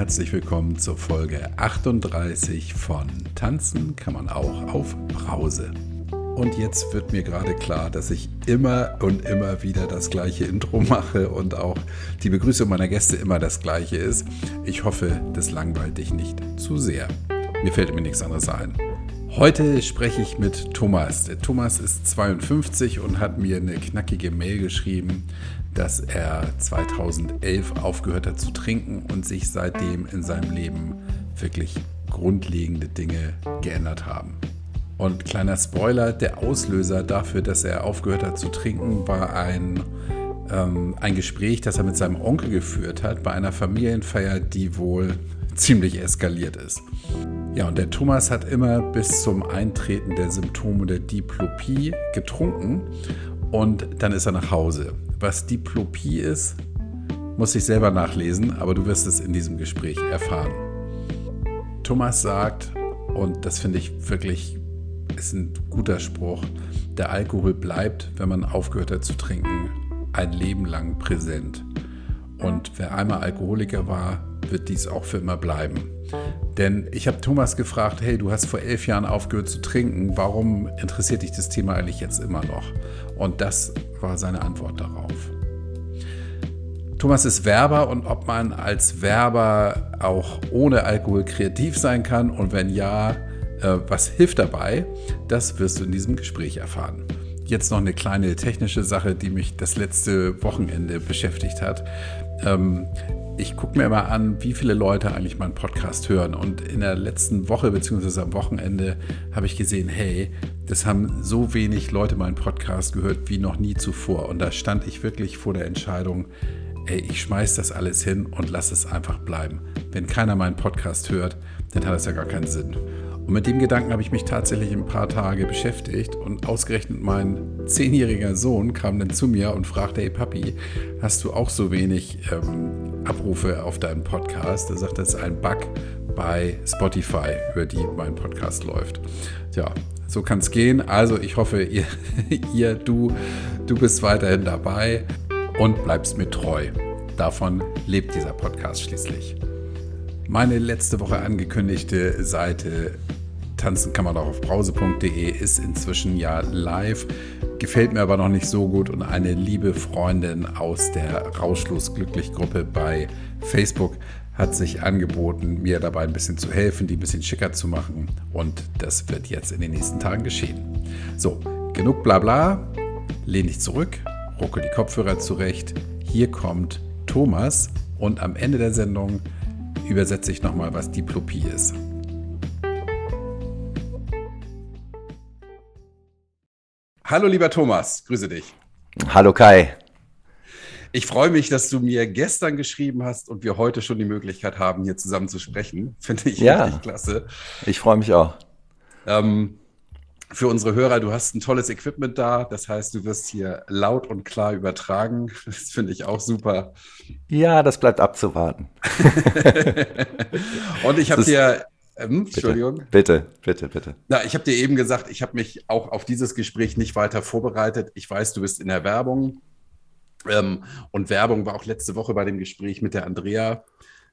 herzlich willkommen zur Folge 38 von Tanzen kann man auch auf Brause. Und jetzt wird mir gerade klar, dass ich immer und immer wieder das gleiche Intro mache und auch die Begrüßung meiner Gäste immer das gleiche ist. Ich hoffe, das langweilt dich nicht zu sehr. Mir fällt mir nichts anderes ein. Heute spreche ich mit Thomas. Thomas ist 52 und hat mir eine knackige Mail geschrieben, dass er 2011 aufgehört hat zu trinken und sich seitdem in seinem Leben wirklich grundlegende Dinge geändert haben. Und kleiner Spoiler, der Auslöser dafür, dass er aufgehört hat zu trinken, war ein, ähm, ein Gespräch, das er mit seinem Onkel geführt hat bei einer Familienfeier, die wohl ziemlich eskaliert ist. Ja, und der Thomas hat immer bis zum Eintreten der Symptome der Diplopie getrunken und dann ist er nach Hause. Was Diplopie ist, muss ich selber nachlesen, aber du wirst es in diesem Gespräch erfahren. Thomas sagt, und das finde ich wirklich ist ein guter Spruch, der Alkohol bleibt, wenn man aufgehört hat zu trinken, ein Leben lang präsent. Und wer einmal Alkoholiker war, wird dies auch für immer bleiben. Denn ich habe Thomas gefragt, hey, du hast vor elf Jahren aufgehört zu trinken, warum interessiert dich das Thema eigentlich jetzt immer noch? Und das war seine Antwort darauf. Thomas ist Werber und ob man als Werber auch ohne Alkohol kreativ sein kann und wenn ja, äh, was hilft dabei, das wirst du in diesem Gespräch erfahren. Jetzt noch eine kleine technische Sache, die mich das letzte Wochenende beschäftigt hat. Ähm, ich gucke mir immer an, wie viele Leute eigentlich meinen Podcast hören. Und in der letzten Woche bzw. am Wochenende habe ich gesehen, hey, das haben so wenig Leute meinen Podcast gehört wie noch nie zuvor. Und da stand ich wirklich vor der Entscheidung, ey, ich schmeiß das alles hin und lass es einfach bleiben. Wenn keiner meinen Podcast hört, dann hat das ja gar keinen Sinn. Und mit dem Gedanken habe ich mich tatsächlich ein paar Tage beschäftigt und ausgerechnet mein zehnjähriger Sohn kam dann zu mir und fragte, hey Papi, hast du auch so wenig ähm, Abrufe auf deinem Podcast? Er sagt, das ist ein Bug bei Spotify, über die mein Podcast läuft. Tja, so kann es gehen. Also ich hoffe, ihr, ihr, du, du bist weiterhin dabei und bleibst mir treu. Davon lebt dieser Podcast schließlich. Meine letzte Woche angekündigte Seite tanzen kann man auch auf brause.de, ist inzwischen ja live, gefällt mir aber noch nicht so gut und eine liebe Freundin aus der Rauschlos Glücklich Gruppe bei Facebook hat sich angeboten, mir dabei ein bisschen zu helfen, die ein bisschen schicker zu machen und das wird jetzt in den nächsten Tagen geschehen. So, genug Blabla, lehn dich zurück, rucke die Kopfhörer zurecht, hier kommt Thomas und am Ende der Sendung übersetze ich nochmal, was Diplopie ist. Hallo lieber Thomas, grüße dich. Hallo Kai. Ich freue mich, dass du mir gestern geschrieben hast und wir heute schon die Möglichkeit haben, hier zusammen zu sprechen. Finde ich ja, richtig klasse. Ich freue mich auch. Ähm, für unsere Hörer, du hast ein tolles Equipment da. Das heißt, du wirst hier laut und klar übertragen. Das finde ich auch super. Ja, das bleibt abzuwarten. und ich habe dir ähm, Entschuldigung. Bitte, bitte, bitte. Na, ich habe dir eben gesagt, ich habe mich auch auf dieses Gespräch nicht weiter vorbereitet. Ich weiß, du bist in der Werbung. Ähm, und Werbung war auch letzte Woche bei dem Gespräch mit der Andrea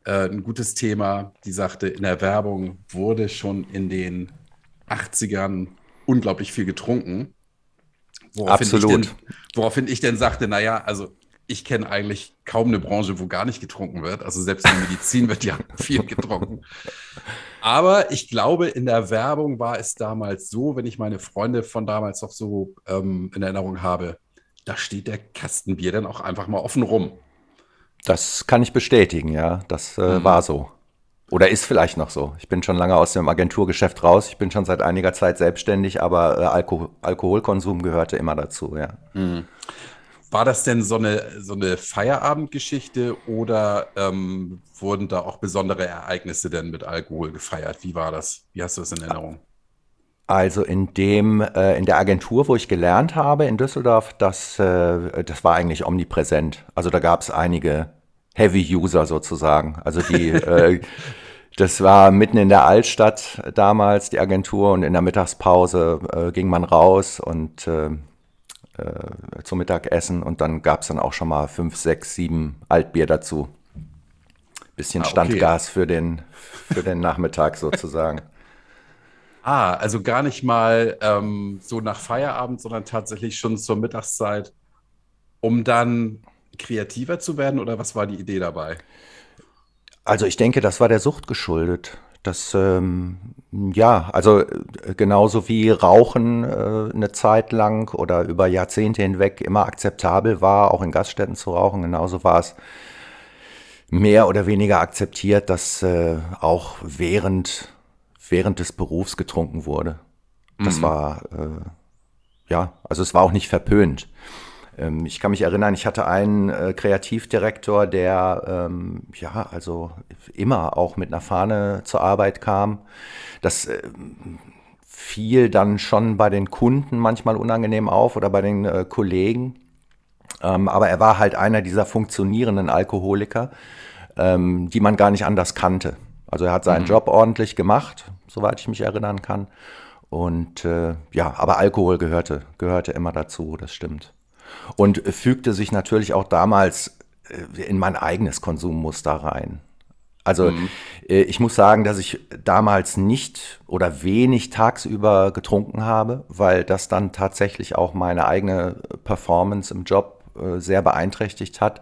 äh, ein gutes Thema. Die sagte, in der Werbung wurde schon in den 80ern unglaublich viel getrunken. Woraufhin Absolut. Ich denn, woraufhin ich denn sagte, naja, also ich kenne eigentlich kaum eine Branche, wo gar nicht getrunken wird. Also selbst in der Medizin wird ja viel getrunken. Aber ich glaube, in der Werbung war es damals so, wenn ich meine Freunde von damals noch so ähm, in Erinnerung habe, da steht der Kastenbier dann auch einfach mal offen rum. Das kann ich bestätigen, ja. Das äh, mhm. war so. Oder ist vielleicht noch so. Ich bin schon lange aus dem Agenturgeschäft raus. Ich bin schon seit einiger Zeit selbstständig, aber äh, Alko Alkoholkonsum gehörte immer dazu, ja. Mhm. War das denn so eine, so eine Feierabendgeschichte oder ähm, wurden da auch besondere Ereignisse denn mit Alkohol gefeiert? Wie war das? Wie hast du das in Erinnerung? Also in dem, äh, in der Agentur, wo ich gelernt habe in Düsseldorf, das, äh, das war eigentlich omnipräsent. Also da gab es einige Heavy-User sozusagen. Also die, äh, das war mitten in der Altstadt damals, die Agentur, und in der Mittagspause äh, ging man raus und äh, äh, zum Mittagessen und dann gab es dann auch schon mal fünf, sechs, sieben Altbier dazu. bisschen ah, okay. Standgas für den, für den Nachmittag sozusagen. Ah, also gar nicht mal ähm, so nach Feierabend, sondern tatsächlich schon zur Mittagszeit, um dann kreativer zu werden oder was war die Idee dabei? Also ich denke, das war der Sucht geschuldet. Das, ähm, ja, also äh, genauso wie Rauchen äh, eine Zeit lang oder über Jahrzehnte hinweg immer akzeptabel war, auch in Gaststätten zu rauchen, genauso war es mehr oder weniger akzeptiert, dass äh, auch während während des Berufs getrunken wurde. Das mhm. war, äh, ja, also es war auch nicht verpönt. Ähm, ich kann mich erinnern, ich hatte einen äh, Kreativdirektor, der, ähm, ja, also immer auch mit einer Fahne zur Arbeit kam. Das äh, fiel dann schon bei den Kunden manchmal unangenehm auf oder bei den äh, Kollegen. Ähm, aber er war halt einer dieser funktionierenden Alkoholiker, ähm, die man gar nicht anders kannte. Also er hat seinen mhm. Job ordentlich gemacht, soweit ich mich erinnern kann. Und äh, ja, aber Alkohol gehörte, gehörte immer dazu, das stimmt. Und fügte sich natürlich auch damals äh, in mein eigenes Konsummuster rein. Also mhm. äh, ich muss sagen, dass ich damals nicht oder wenig tagsüber getrunken habe, weil das dann tatsächlich auch meine eigene Performance im Job äh, sehr beeinträchtigt hat.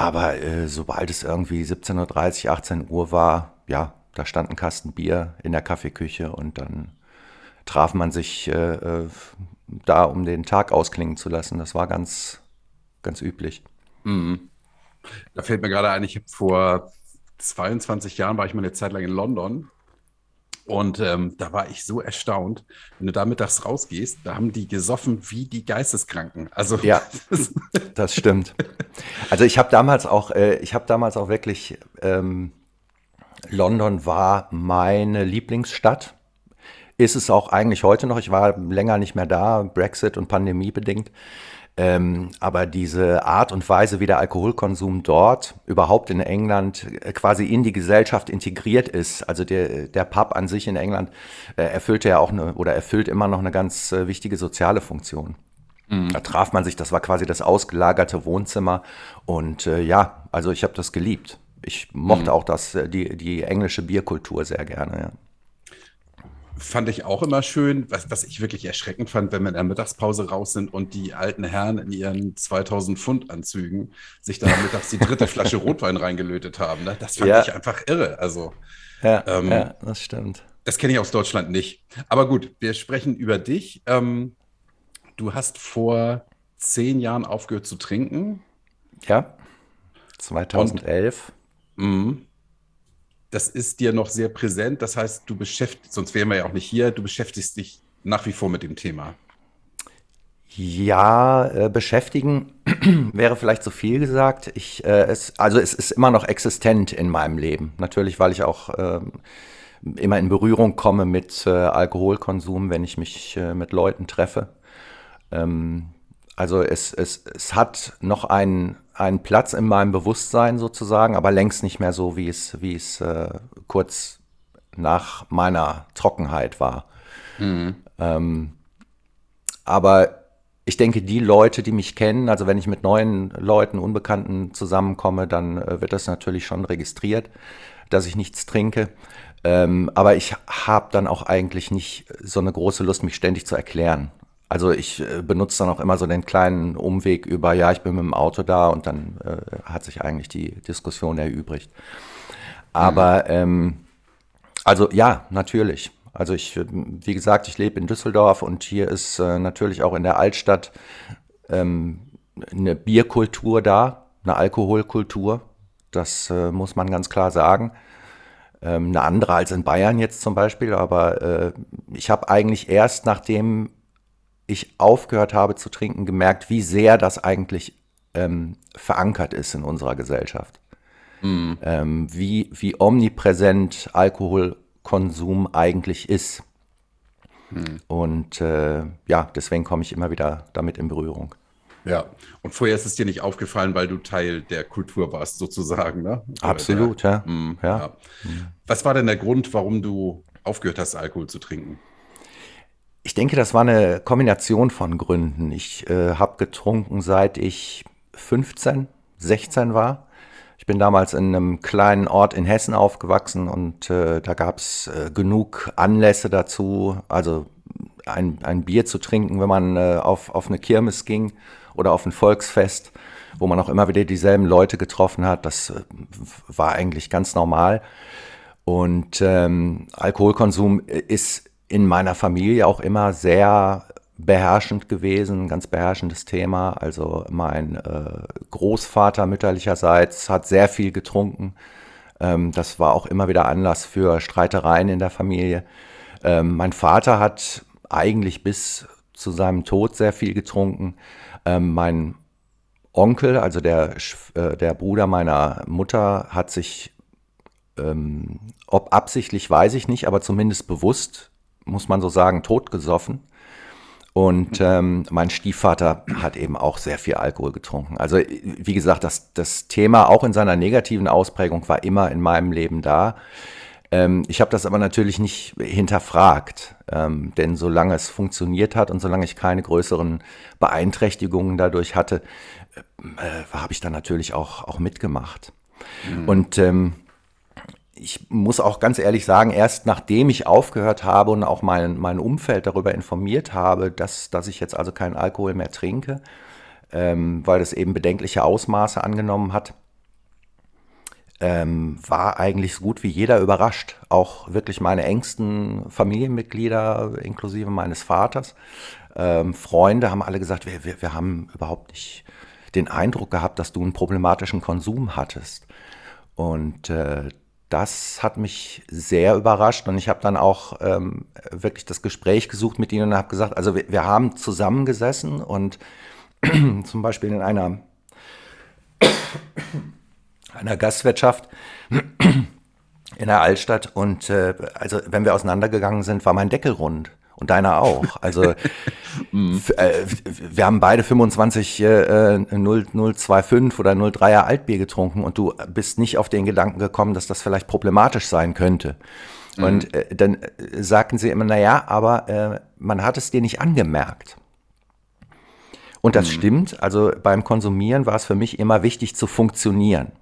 Aber sobald es irgendwie 17.30 Uhr, 18 Uhr war, ja, da stand ein Kasten Bier in der Kaffeeküche und dann traf man sich äh, da, um den Tag ausklingen zu lassen. Das war ganz, ganz üblich. Mhm. Da fällt mir gerade ein, ich habe vor 22 Jahren war ich mal eine Zeit lang in London und ähm, da war ich so erstaunt, wenn du da mittags rausgehst, da haben die gesoffen wie die Geisteskranken. Also ja, das stimmt. Also ich habe damals auch, äh, ich habe damals auch wirklich ähm, London war meine Lieblingsstadt. Ist es auch eigentlich heute noch. Ich war länger nicht mehr da, Brexit und Pandemie bedingt. Ähm, aber diese Art und Weise, wie der Alkoholkonsum dort überhaupt in England äh, quasi in die Gesellschaft integriert ist, also der, der Pub an sich in England äh, erfüllte ja auch eine oder erfüllt immer noch eine ganz äh, wichtige soziale Funktion. Mhm. Da traf man sich, das war quasi das ausgelagerte Wohnzimmer. Und äh, ja, also ich habe das geliebt ich mochte mhm. auch das, äh, die, die englische Bierkultur sehr gerne. Ja. Fand ich auch immer schön, was, was ich wirklich erschreckend fand, wenn wir in der Mittagspause raus sind und die alten Herren in ihren 2000 Pfund Anzügen sich dann mittags die dritte Flasche Rotwein reingelötet haben. Ne? Das fand ja. ich einfach irre. Also, ja, ähm, ja das stimmt. Das kenne ich aus Deutschland nicht. Aber gut, wir sprechen über dich. Ähm, du hast vor zehn Jahren aufgehört zu trinken. Ja, 2011. Mhm. Das ist dir noch sehr präsent. Das heißt, du beschäftigst, sonst wären wir ja auch nicht hier, du beschäftigst dich nach wie vor mit dem Thema. Ja, äh, beschäftigen wäre vielleicht zu viel gesagt. Ich, äh, es, also es ist immer noch existent in meinem Leben. Natürlich, weil ich auch äh, immer in Berührung komme mit äh, Alkoholkonsum, wenn ich mich äh, mit Leuten treffe. Ähm, also es, es, es hat noch einen, einen Platz in meinem Bewusstsein sozusagen, aber längst nicht mehr so, wie es, wie es äh, kurz nach meiner Trockenheit war. Mhm. Ähm, aber ich denke, die Leute, die mich kennen, also wenn ich mit neuen Leuten, Unbekannten zusammenkomme, dann äh, wird das natürlich schon registriert, dass ich nichts trinke. Ähm, aber ich habe dann auch eigentlich nicht so eine große Lust, mich ständig zu erklären. Also ich äh, benutze dann auch immer so den kleinen Umweg über, ja, ich bin mit dem Auto da und dann äh, hat sich eigentlich die Diskussion erübrigt. Aber mhm. ähm, also ja, natürlich. Also ich, wie gesagt, ich lebe in Düsseldorf und hier ist äh, natürlich auch in der Altstadt ähm, eine Bierkultur da, eine Alkoholkultur. Das äh, muss man ganz klar sagen. Ähm, eine andere als in Bayern jetzt zum Beispiel, aber äh, ich habe eigentlich erst nachdem ich aufgehört habe zu trinken, gemerkt, wie sehr das eigentlich ähm, verankert ist in unserer Gesellschaft. Mhm. Ähm, wie, wie omnipräsent Alkoholkonsum eigentlich ist. Mhm. Und äh, ja, deswegen komme ich immer wieder damit in Berührung. Ja, und vorher ist es dir nicht aufgefallen, weil du Teil der Kultur warst, sozusagen, ne? Absolut, der, ja. Mh, ja. ja. Was war denn der Grund, warum du aufgehört hast, Alkohol zu trinken? Ich denke, das war eine Kombination von Gründen. Ich äh, habe getrunken, seit ich 15, 16 war. Ich bin damals in einem kleinen Ort in Hessen aufgewachsen und äh, da gab es äh, genug Anlässe dazu, also ein, ein Bier zu trinken, wenn man äh, auf, auf eine Kirmes ging oder auf ein Volksfest, wo man auch immer wieder dieselben Leute getroffen hat. Das äh, war eigentlich ganz normal. Und ähm, Alkoholkonsum ist in meiner Familie auch immer sehr beherrschend gewesen, ganz beherrschendes Thema. Also mein äh, Großvater mütterlicherseits hat sehr viel getrunken. Ähm, das war auch immer wieder Anlass für Streitereien in der Familie. Ähm, mein Vater hat eigentlich bis zu seinem Tod sehr viel getrunken. Ähm, mein Onkel, also der, äh, der Bruder meiner Mutter, hat sich, ähm, ob absichtlich weiß ich nicht, aber zumindest bewusst, muss man so sagen, totgesoffen. Und ähm, mein Stiefvater hat eben auch sehr viel Alkohol getrunken. Also wie gesagt, das, das Thema auch in seiner negativen Ausprägung war immer in meinem Leben da. Ähm, ich habe das aber natürlich nicht hinterfragt, ähm, denn solange es funktioniert hat und solange ich keine größeren Beeinträchtigungen dadurch hatte, äh, äh, habe ich dann natürlich auch, auch mitgemacht. Mhm. Und ähm, ich muss auch ganz ehrlich sagen, erst nachdem ich aufgehört habe und auch mein, mein Umfeld darüber informiert habe, dass, dass ich jetzt also keinen Alkohol mehr trinke, ähm, weil es eben bedenkliche Ausmaße angenommen hat, ähm, war eigentlich so gut wie jeder überrascht. Auch wirklich meine engsten Familienmitglieder, inklusive meines Vaters. Ähm, Freunde haben alle gesagt, wir, wir, wir haben überhaupt nicht den Eindruck gehabt, dass du einen problematischen Konsum hattest. Und äh, das hat mich sehr überrascht und ich habe dann auch ähm, wirklich das Gespräch gesucht mit ihnen und habe gesagt, also wir, wir haben zusammengesessen und zum Beispiel in einer einer Gastwirtschaft in der Altstadt und äh, also wenn wir auseinandergegangen sind, war mein Deckel rund und deiner auch. Also äh, wir haben beide 25 äh, 0025 oder 03er Altbier getrunken und du bist nicht auf den Gedanken gekommen, dass das vielleicht problematisch sein könnte. Mhm. Und äh, dann äh, sagten sie immer, na ja, aber äh, man hat es dir nicht angemerkt. Und das mhm. stimmt. Also beim Konsumieren war es für mich immer wichtig zu funktionieren.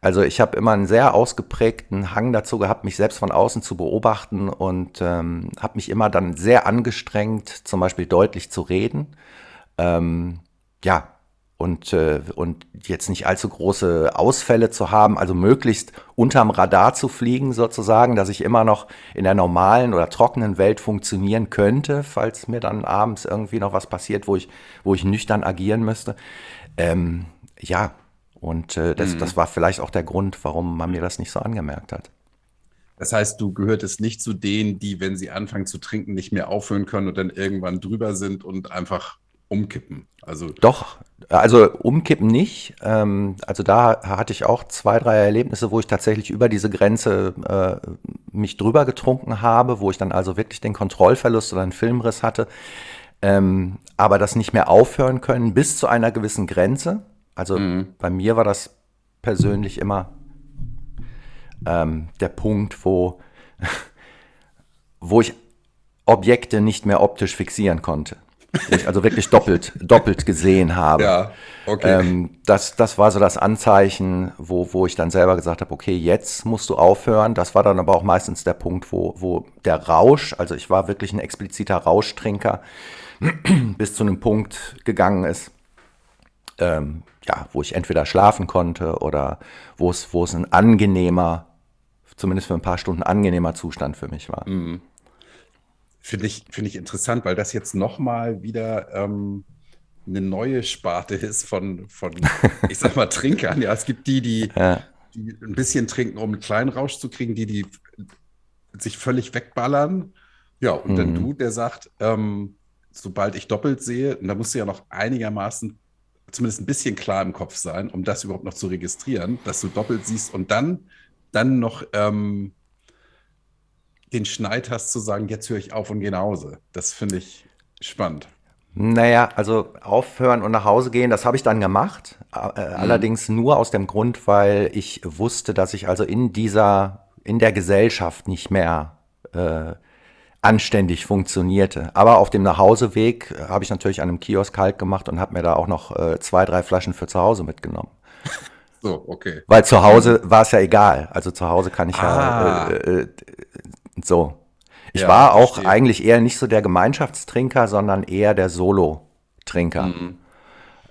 Also ich habe immer einen sehr ausgeprägten Hang dazu gehabt, mich selbst von außen zu beobachten und ähm, habe mich immer dann sehr angestrengt, zum Beispiel deutlich zu reden. Ähm, ja, und, äh, und jetzt nicht allzu große Ausfälle zu haben, also möglichst unterm Radar zu fliegen sozusagen, dass ich immer noch in der normalen oder trockenen Welt funktionieren könnte, falls mir dann abends irgendwie noch was passiert, wo ich, wo ich nüchtern agieren müsste. Ähm, ja, und äh, das, mhm. das war vielleicht auch der Grund, warum man mir das nicht so angemerkt hat. Das heißt, du gehörtest nicht zu denen, die, wenn sie anfangen zu trinken, nicht mehr aufhören können und dann irgendwann drüber sind und einfach umkippen. Also Doch, also umkippen nicht. Ähm, also da hatte ich auch zwei, drei Erlebnisse, wo ich tatsächlich über diese Grenze äh, mich drüber getrunken habe, wo ich dann also wirklich den Kontrollverlust oder einen Filmriss hatte. Ähm, aber das nicht mehr aufhören können bis zu einer gewissen Grenze. Also mhm. bei mir war das persönlich immer ähm, der Punkt, wo, wo ich Objekte nicht mehr optisch fixieren konnte. Wo ich also wirklich doppelt, doppelt gesehen habe. Ja, okay. Ähm, das, das war so das Anzeichen, wo, wo ich dann selber gesagt habe, okay, jetzt musst du aufhören. Das war dann aber auch meistens der Punkt, wo, wo der Rausch, also ich war wirklich ein expliziter Rauschtrinker, bis zu einem Punkt gegangen ist, ähm, ja, wo ich entweder schlafen konnte oder wo es, wo es ein angenehmer, zumindest für ein paar Stunden angenehmer Zustand für mich war. Mhm. Finde ich, find ich interessant, weil das jetzt nochmal wieder ähm, eine neue Sparte ist von, von ich sag mal, Trinkern. Ja, es gibt die, die, ja. die ein bisschen trinken, um einen kleinen Rausch zu kriegen, die, die sich völlig wegballern. Ja, und mhm. dann du, der sagt, ähm, sobald ich doppelt sehe, und da musst du ja noch einigermaßen zumindest ein bisschen klar im Kopf sein, um das überhaupt noch zu registrieren, dass du doppelt siehst und dann, dann noch ähm, den Schneid hast zu sagen, jetzt höre ich auf und gehe nach Hause. Das finde ich spannend. Naja, also aufhören und nach Hause gehen, das habe ich dann gemacht. Äh, mhm. Allerdings nur aus dem Grund, weil ich wusste, dass ich also in dieser, in der Gesellschaft nicht mehr äh, anständig funktionierte. Aber auf dem Nachhauseweg äh, habe ich natürlich an einem Kiosk kalt gemacht und habe mir da auch noch äh, zwei, drei Flaschen für zu Hause mitgenommen. so, okay. Weil zu Hause war es ja egal. Also zu Hause kann ich Ah. ja äh, äh, so. Ich Ja, war auch verstehe. eigentlich eher nicht so der Gemeinschaftstrinker, sondern eher der Solo-Trinker. Mhm.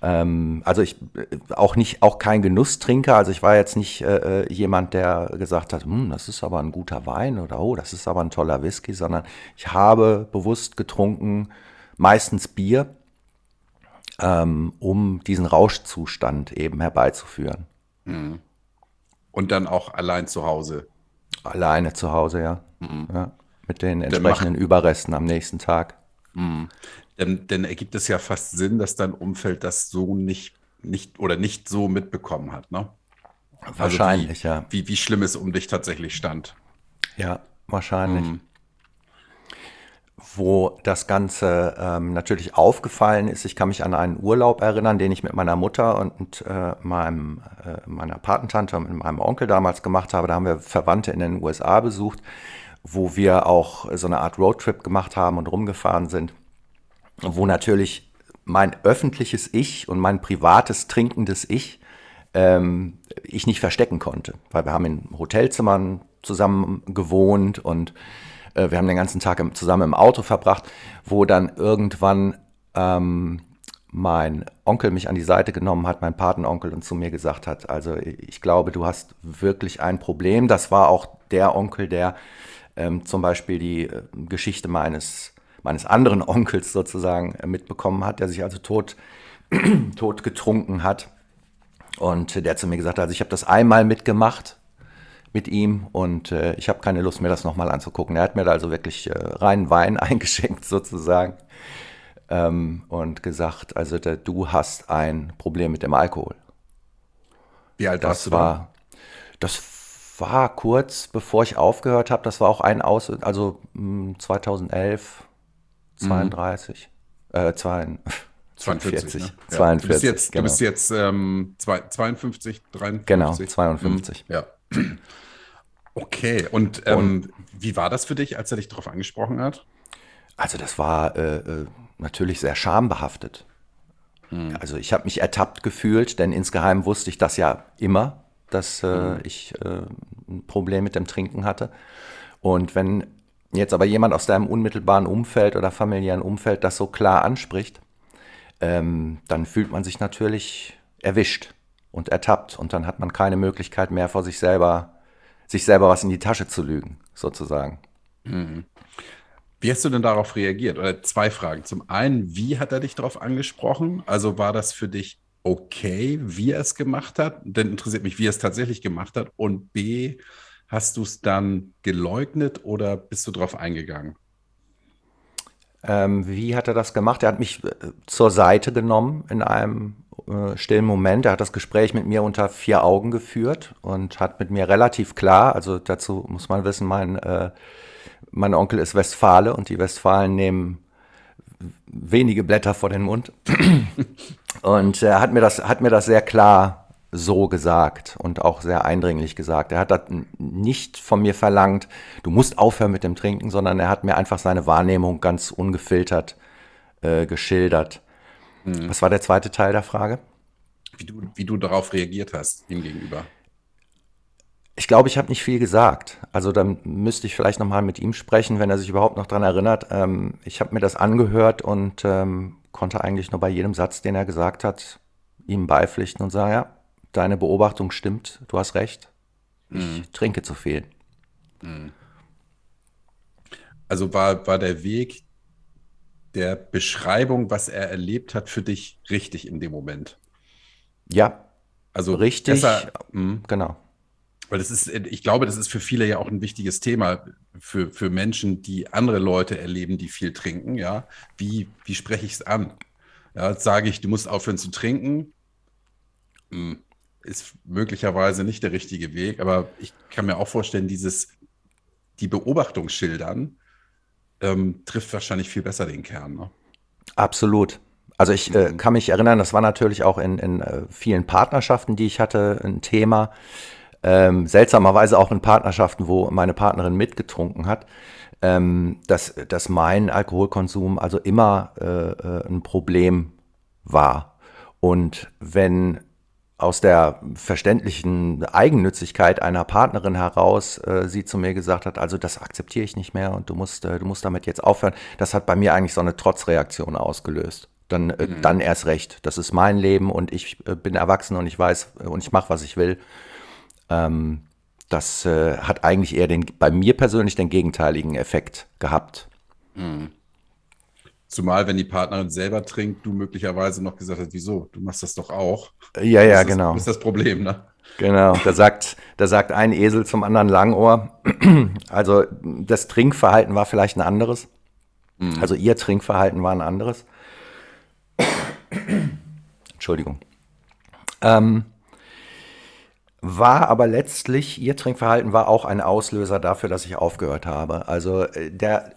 Ähm, also ich äh, auch nicht, auch kein Genusstrinker. Also ich war jetzt nicht äh, äh, jemand, der gesagt hat, hm, das ist aber ein guter Wein oder oh, das ist aber ein toller Whisky, sondern ich habe bewusst getrunken, meistens Bier, ähm, um diesen Rauschzustand eben herbeizuführen. Und dann auch allein zu Hause. Alleine zu Hause, ja. Mhm. ja. Mit den entsprechenden Überresten am nächsten Tag. Denn, denn ergibt es ja fast Sinn, dass dein Umfeld das so nicht, nicht oder nicht so mitbekommen hat, ne? Also Wahrscheinlich, wie, ja. Wie, wie schlimm es um dich tatsächlich stand. Ja, wahrscheinlich. Mhm. Wo das Ganze ähm, natürlich aufgefallen ist, ich kann mich an einen Urlaub erinnern, den ich mit meiner Mutter und äh, meinem, äh, meiner Patentante und meinem Onkel damals gemacht habe. Da haben wir Verwandte in den USA besucht, wo wir auch so eine Art Roadtrip gemacht haben und rumgefahren sind. Wo natürlich mein öffentliches Ich und mein privates trinkendes Ich ähm, ich nicht verstecken konnte, weil wir haben in Hotelzimmern zusammen gewohnt und äh, wir haben den ganzen Tag im, zusammen im Auto verbracht, wo dann irgendwann ähm, mein Onkel mich an die Seite genommen hat, mein Patenonkel, und zu mir gesagt hat, also ich glaube, du hast wirklich ein Problem. Das war auch der Onkel, der ähm, zum Beispiel die äh, Geschichte meines, meines anderen Onkels sozusagen äh, mitbekommen hat, der sich also tot, tot getrunken hat. Und der hat zu mir gesagt, also ich habe das einmal mitgemacht mit ihm und äh, ich habe keine Lust mir das nochmal anzugucken. Er hat mir da also wirklich äh, reinen Wein eingeschenkt sozusagen ähm, und gesagt, also der, du hast ein Problem mit dem Alkohol. Wie alt Das war, das war kurz bevor ich aufgehört habe. Das war auch ein Aus, also mh, 2011, 32, äh, 42, 42. Ne? Ja. 42, Du bist jetzt, genau. du bist jetzt ähm, zwei, 52, 53. Genau, 52. Mhm. Ja. Okay, und, ähm, wie war das für dich, als er dich darauf angesprochen hat? Also das war äh, äh, natürlich sehr schambehaftet. Also ich habe mich ertappt gefühlt, denn insgeheim wusste ich das ja immer, dass äh, ich äh, ein Problem mit dem Trinken hatte. Und wenn jetzt aber jemand aus deinem unmittelbaren Umfeld oder familiären Umfeld das so klar anspricht, ähm, dann fühlt man sich natürlich erwischt und ertappt und dann hat man keine Möglichkeit mehr vor sich selber, sich selber was in die Tasche zu lügen, sozusagen. Wie hast du denn darauf reagiert? Oder zwei Fragen. Zum einen, wie hat er dich darauf angesprochen? Also war das für dich okay, wie er es gemacht hat? Denn interessiert mich, wie er es tatsächlich gemacht hat. Und B, hast du es dann geleugnet oder bist du darauf eingegangen? Ähm, wie hat er das gemacht? Er hat mich äh, zur Seite genommen in einem äh, stillen Moment. Er hat das Gespräch mit mir unter vier Augen geführt und hat mit mir relativ klar, also dazu muss man wissen, mein, äh, mein Onkel ist Westfale und die Westfalen nehmen wenige Blätter vor den Mund. Und er hat mir das, hat mir das sehr klar so gesagt und auch sehr eindringlich gesagt. Er hat das nicht von mir verlangt, du musst aufhören mit dem Trinken, sondern er hat mir einfach seine Wahrnehmung ganz ungefiltert äh, geschildert. Was war der zweite Teil der Frage? Wie du, wie du darauf reagiert hast, ihm gegenüber? Ich glaube, ich habe nicht viel gesagt. Also dann müsste ich vielleicht nochmal mit ihm sprechen, wenn er sich überhaupt noch dran erinnert. Ähm, ich habe mir das angehört und ähm, konnte eigentlich nur bei jedem Satz, den er gesagt hat, ihm beipflichten und sagen, ja, deine Beobachtung stimmt, du hast recht. Ich trinke zu viel. Also war, war der Weg der Beschreibung, was er erlebt hat, für dich richtig in dem Moment? Ja, Also richtig. besser- Mhm. Genau. Weil das ist, ich glaube, das ist für viele ja auch ein wichtiges Thema für, für Menschen, die andere Leute erleben, die viel trinken. Ja, wie, wie spreche ich es an? Ja, sage ich, du musst aufhören zu trinken, hm, ist möglicherweise nicht der richtige Weg, aber ich kann mir auch vorstellen, dieses, die Beobachtung schildern, ähm, trifft wahrscheinlich viel besser den Kern. Ne? Absolut. Also ich äh, kann mich erinnern, das war natürlich auch in, in äh, vielen Partnerschaften, die ich hatte, ein Thema. Ähm, seltsamerweise auch in Partnerschaften, wo meine Partnerin mitgetrunken hat, ähm, dass, dass mein Alkoholkonsum also immer äh, äh, ein Problem war. Und wenn aus der verständlichen Eigennützigkeit einer Partnerin heraus äh, sie zu mir gesagt hat, also das akzeptiere ich nicht mehr und du musst, äh, du musst damit jetzt aufhören. Das hat bei mir eigentlich so eine Trotzreaktion ausgelöst. Dann, äh, mhm. dann erst recht. Das ist mein Leben und ich äh, bin erwachsen und ich weiß äh, und ich mache, was ich will. Ähm, das äh, hat eigentlich eher den, bei mir persönlich den gegenteiligen Effekt gehabt. Mhm. Zumal, wenn die Partnerin selber trinkt, du möglicherweise noch gesagt hast, wieso? Du machst das doch auch. Ja, ja, das genau. Das ist das Problem, ne? Genau, da sagt, da sagt ein Esel zum anderen Langohr. Also das Trinkverhalten war vielleicht ein anderes. Mhm. Also ihr Trinkverhalten war ein anderes. Entschuldigung. Ähm, war aber letztlich, ihr Trinkverhalten war auch ein Auslöser dafür, dass ich aufgehört habe. Also äh, der,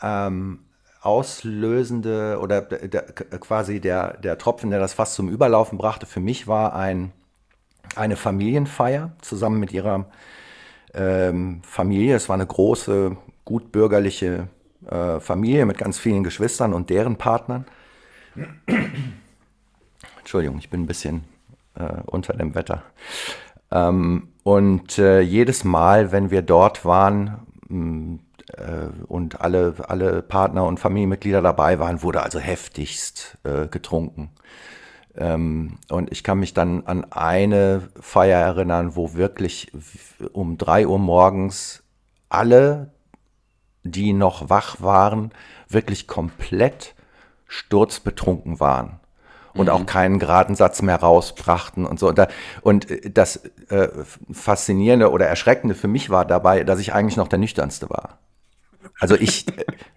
ähm, auslösende oder der, quasi der, der Tropfen, der das fast zum Überlaufen brachte, für mich war ein, eine Familienfeier zusammen mit ihrer ähm, Familie. Es war eine große, gut bürgerliche äh, Familie mit ganz vielen Geschwistern und deren Partnern. Entschuldigung, ich bin ein bisschen äh, unter dem Wetter. Ähm, und äh, jedes Mal, wenn wir dort waren, äh, und alle, alle Partner und Familienmitglieder dabei waren, wurde also heftigst äh, getrunken. Ähm, und ich kann mich dann an eine Feier erinnern, wo wirklich um drei Uhr morgens alle, die noch wach waren, wirklich komplett sturzbetrunken waren und mhm. auch keinen geraden Satz mehr rausbrachten und so. Und das äh, Faszinierende oder Erschreckende für mich war dabei, dass ich eigentlich noch der Nüchternste war. Also ich,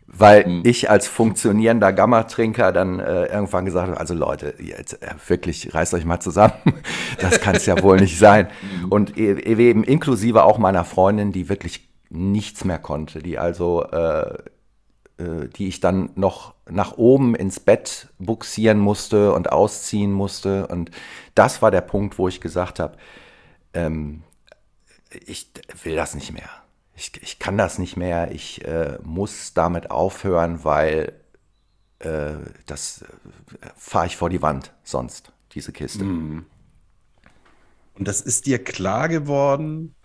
weil hm. ich als funktionierender Gamma-Trinker dann äh, irgendwann gesagt habe, also Leute, jetzt äh, wirklich, reißt euch mal zusammen. das kann es ja wohl nicht sein. Hm. Und e, e, eben inklusive auch meiner Freundin, die wirklich nichts mehr konnte, die also, äh, äh, die ich dann noch nach oben ins Bett buxieren musste und ausziehen musste. Und das war der Punkt, wo ich gesagt habe, ähm, ich will das nicht mehr ich, ich kann das nicht mehr, ich äh, muss damit aufhören, weil äh, das äh, fahre ich vor die Wand sonst, diese Kiste. Mhm. Und das ist dir klar geworden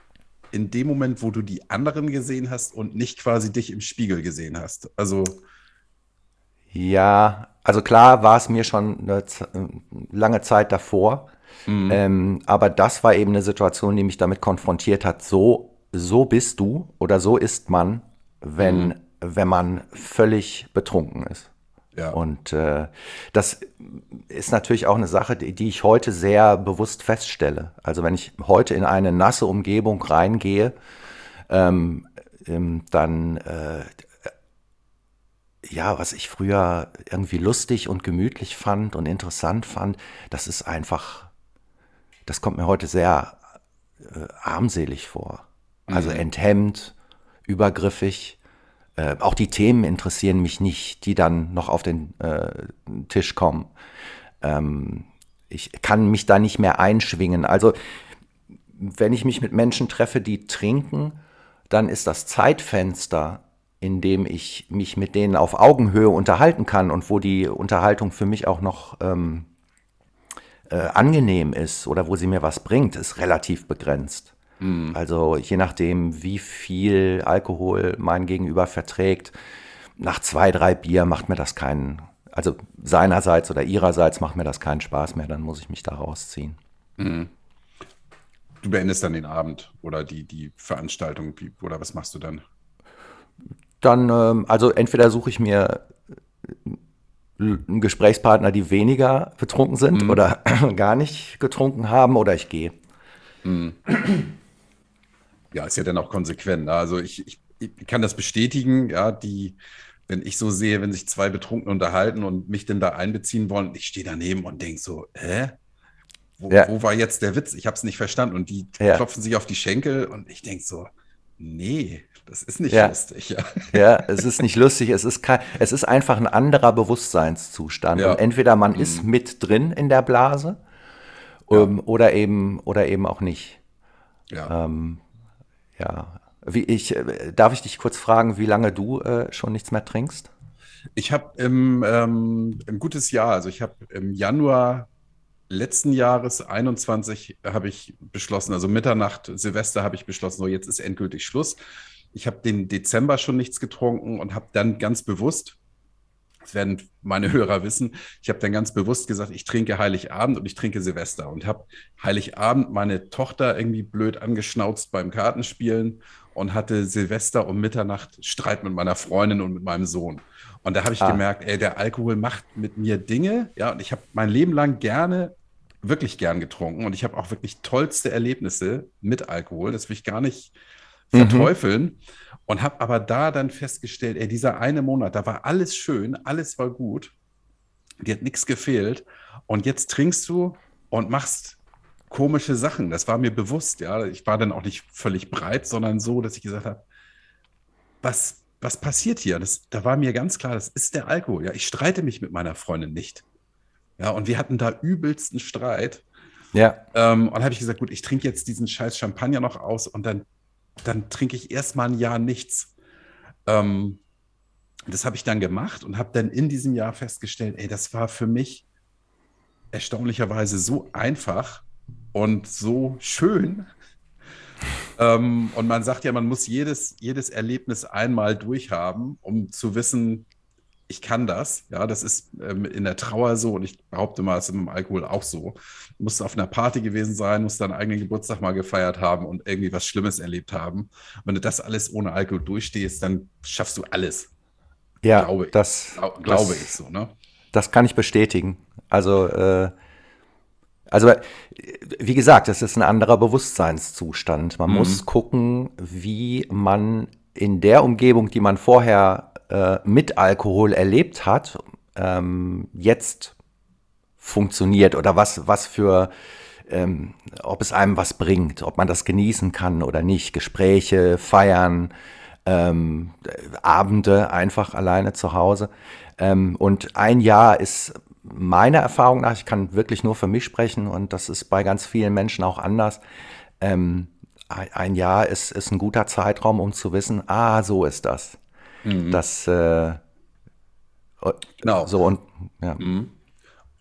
in dem Moment, wo du die anderen gesehen hast und nicht quasi dich im Spiegel gesehen hast. Also. Ja, also klar war es mir schon eine lange Zeit davor. Mhm. Ähm, aber das war eben eine Situation, die mich damit konfrontiert hat, so so bist du oder so ist man, wenn, mhm. wenn man völlig betrunken ist. Ja. Und äh, das ist natürlich auch eine Sache, die, die, ich heute sehr bewusst feststelle. Also wenn ich heute in eine nasse Umgebung reingehe, ähm, ähm, dann äh, ja, was ich früher irgendwie lustig und gemütlich fand und interessant fand, das ist einfach, das kommt mir heute sehr äh, armselig vor. Also mhm. enthemmt, übergriffig. Äh, auch die Themen interessieren mich nicht, die dann noch auf den äh, Tisch kommen. Ähm, ich kann mich da nicht mehr einschwingen. Also wenn ich mich mit Menschen treffe, die trinken, dann ist das Zeitfenster, in dem ich mich mit denen auf Augenhöhe unterhalten kann und wo die Unterhaltung für mich auch noch ähm, äh, angenehm ist oder wo sie mir was bringt, ist relativ begrenzt. Mhm. Also je nachdem, wie viel Alkohol mein Gegenüber verträgt, nach zwei, drei Bier macht mir das keinen, also seinerseits oder ihrerseits macht mir das keinen Spaß mehr, dann muss ich mich da rausziehen. Mhm. Du beendest dann den Abend oder die, die Veranstaltung, oder was machst du dann? Dann, ähm, also entweder suche ich mir einen Gesprächspartner, die weniger betrunken sind mhm. oder gar nicht getrunken haben, oder ich gehe. Mhm. Ja, ist ja dann auch konsequent. Ne? Also ich, ich, ich kann das bestätigen, ja, die, wenn ich so sehe, wenn sich zwei Betrunken unterhalten und mich denn da einbeziehen wollen, ich stehe daneben und denke so, hä? Wo, ja. wo, war jetzt der Witz? Ich habe es nicht verstanden. Und die ja. klopfen sich auf die Schenkel und ich denke so, nee, das ist nicht ja. lustig. Ja. ja, es ist nicht lustig. Es ist, kein, es ist einfach ein anderer Bewusstseinszustand. Und entweder man mhm. ist mit drin in der Blase um, oder, eben, oder eben auch nicht. Ja. Ähm, ja. Wie ich, äh, darf ich dich kurz fragen, wie lange du äh, schon nichts mehr trinkst? Ich habe im, ähm, ein gutes Jahr, also ich habe im Januar letzten Jahres 21 habe ich beschlossen, also Mitternacht, Silvester habe ich beschlossen, so jetzt ist endgültig Schluss. Ich habe den Dezember schon nichts getrunken und habe dann ganz bewusst, das werden meine Hörer wissen, ich habe dann ganz bewusst gesagt, ich trinke Heiligabend und ich trinke Silvester und habe Heiligabend meine Tochter irgendwie blöd angeschnauzt beim Kartenspielen und hatte Silvester um Mitternacht Streit mit meiner Freundin und mit meinem Sohn. Und da habe ich ah. gemerkt, ey, der Alkohol macht mit mir Dinge, ja, und ich habe mein Leben lang gerne, wirklich gern getrunken und ich habe auch wirklich tollste Erlebnisse mit Alkohol, das will ich gar nicht. Verteufeln. Mhm. Und habe aber da dann festgestellt, ey, dieser eine Monat, da war alles schön, alles war gut, dir hat nichts gefehlt. Und jetzt trinkst du und machst komische Sachen. Das war mir bewusst, ja. Ich war dann auch nicht völlig breit, sondern so, dass ich gesagt habe, was, was passiert hier? Das, da war mir ganz klar, das ist der Alkohol. Ja, ich streite mich mit meiner Freundin nicht. Ja, und wir hatten da übelsten Streit. Ja. Ähm, und habe ich gesagt, gut, ich trinke jetzt diesen scheiß Champagner noch aus und dann, dann trinke ich erstmal ein Jahr nichts. Ähm, das habe ich dann gemacht und habe dann in diesem Jahr festgestellt, ey, das war für mich erstaunlicherweise so einfach und so schön, ähm, und man sagt ja, man muss jedes, jedes Erlebnis einmal durchhaben, um zu wissen, ich kann das. Ja, das ist ähm, in der Trauer so und ich behaupte mal, es ist im Alkohol auch so. Du musst auf einer Party gewesen sein, musst deinen eigenen Geburtstag mal gefeiert haben und irgendwie was Schlimmes erlebt haben. Und wenn du das alles ohne Alkohol durchstehst, dann schaffst du alles. Ja, glaube, das, glaub, glaube das, ich so. Ne? Das kann ich bestätigen. Also äh, also, wie gesagt, es ist ein anderer Bewusstseinszustand. Man mhm. muss gucken, wie man in der Umgebung, die man vorher äh, mit Alkohol erlebt hat, ähm, jetzt funktioniert oder was, was für, ähm, ob es einem was bringt, ob man das genießen kann oder nicht. Gespräche, Feiern, ähm, Abende einfach alleine zu Hause. Ähm, und ein Jahr ist meiner Erfahrung nach, ich kann wirklich nur für mich sprechen und das ist bei ganz vielen Menschen auch anders. Ähm, ein Jahr ist, ist ein guter Zeitraum, um zu wissen, ah, so ist das. Mhm. Das äh, genau. So und ja. Mhm.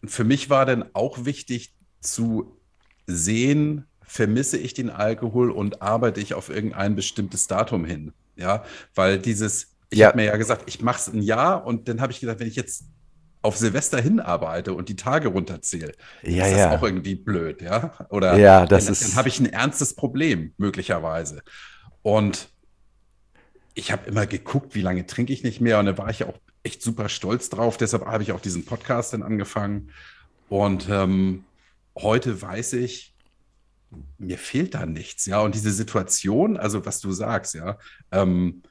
Und für mich war dann auch wichtig zu sehen, vermisse ich den Alkohol und arbeite ich auf irgendein bestimmtes Datum hin. Ja, weil dieses, ich ja. habe mir ja gesagt, ich mache es ein Jahr und dann habe ich gesagt, wenn ich jetzt auf Silvester hinarbeite und die Tage runterzähle, ja, ist das ja. auch irgendwie blöd, ja? Oder ja, das dann, ist... dann habe ich ein ernstes Problem, möglicherweise. Und ich habe immer geguckt, wie lange trinke ich nicht mehr. Und da war ich ja auch echt super stolz drauf. Deshalb habe ich auch diesen Podcast dann angefangen. Und ähm, heute weiß ich, mir fehlt da nichts, ja. Und diese Situation, also was du sagst, ja, ähm,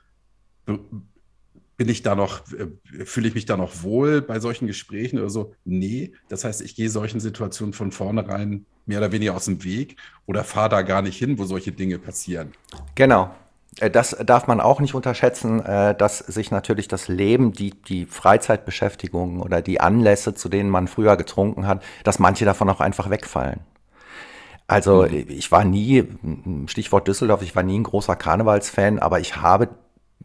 bin ich da noch, äh, fühle ich mich da noch wohl bei solchen Gesprächen oder so? Nee. Das heißt, ich gehe solchen Situationen von vornherein mehr oder weniger aus dem Weg oder fahre da gar nicht hin, wo solche Dinge passieren. Genau. Äh, das darf man auch nicht unterschätzen, äh, dass sich natürlich das Leben, die, die Freizeitbeschäftigung oder die Anlässe, zu denen man früher getrunken hat, dass manche davon auch einfach wegfallen. Also mhm. ich war nie, Stichwort Düsseldorf, ich war nie ein großer Karnevalsfan, aber ich habe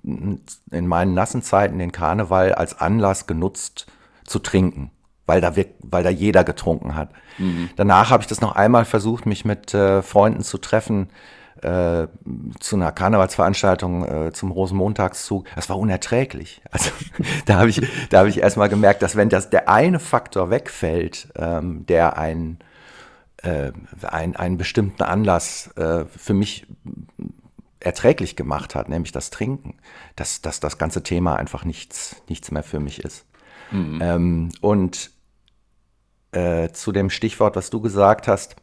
in meinen nassen Zeiten den Karneval als Anlass genutzt zu trinken, weil da, wir, weil da jeder getrunken hat. Mhm. Danach habe ich das noch einmal versucht, mich mit äh, Freunden zu treffen äh, zu einer Karnevalsveranstaltung äh, zum Rosenmontagszug. Das war unerträglich. Also da habe ich, da habe ich erstmal gemerkt, dass wenn das der eine Faktor wegfällt, ähm, der ein, äh, ein, einen bestimmten Anlass äh, für mich erträglich gemacht hat, nämlich das Trinken, dass, dass das ganze Thema einfach nichts, nichts mehr für mich ist. Mhm. Ähm, und äh, zu dem Stichwort, was du gesagt hast,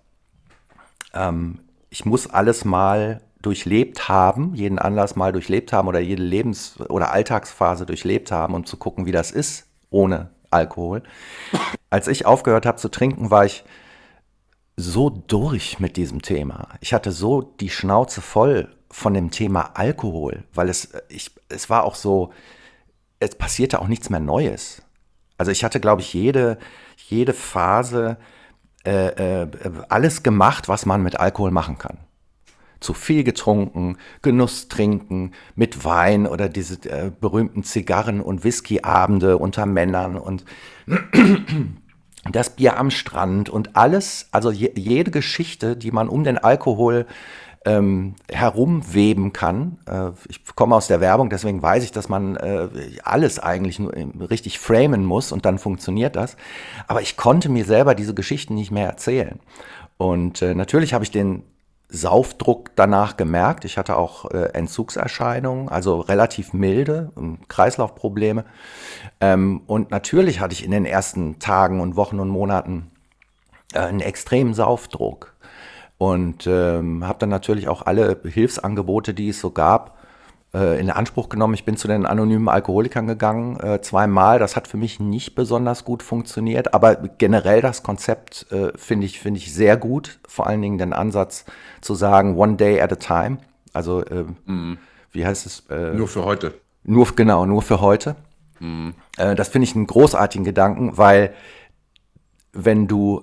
ähm, ich muss alles mal durchlebt haben, jeden Anlass mal durchlebt haben oder jede Lebens- oder Alltagsphase durchlebt haben, um zu gucken, wie das ist ohne Alkohol. Als ich aufgehört habe zu trinken, war ich so durch mit diesem Thema. Ich hatte so die Schnauze voll von dem Thema Alkohol, weil es, ich, es war auch so, es passierte auch nichts mehr Neues. Also ich hatte, glaube ich, jede, jede Phase äh, äh, alles gemacht, was man mit Alkohol machen kann. Zu viel getrunken, Genuss trinken, mit Wein oder diese äh, berühmten Zigarren- und Whiskyabende unter Männern und das Bier am Strand und alles, also je, jede Geschichte, die man um den Alkohol ähm, herumweben kann. Äh, ich komme aus der Werbung, deswegen weiß ich, dass man äh, alles eigentlich nur richtig framen muss und dann funktioniert das. Aber ich konnte mir selber diese Geschichten nicht mehr erzählen. Und äh, natürlich habe ich den Saufdruck danach gemerkt. Ich hatte auch äh, Entzugserscheinungen, also relativ milde ähm, Kreislaufprobleme. Ähm, und natürlich hatte ich in den ersten Tagen und Wochen und Monaten äh, einen extremen Saufdruck. Und ähm, habe dann natürlich auch alle Hilfsangebote, die es so gab, äh, in Anspruch genommen. Ich bin zu den anonymen Alkoholikern gegangen, äh, zweimal. Das hat für mich nicht besonders gut funktioniert, aber generell das Konzept äh, finde ich, finde ich sehr gut. Vor allen Dingen den Ansatz zu sagen, one day at a time. Also, äh, mhm. wie heißt es? Äh, nur für heute. Nur, genau, nur für heute. Mhm. Äh, das finde ich einen großartigen Gedanken, weil wenn du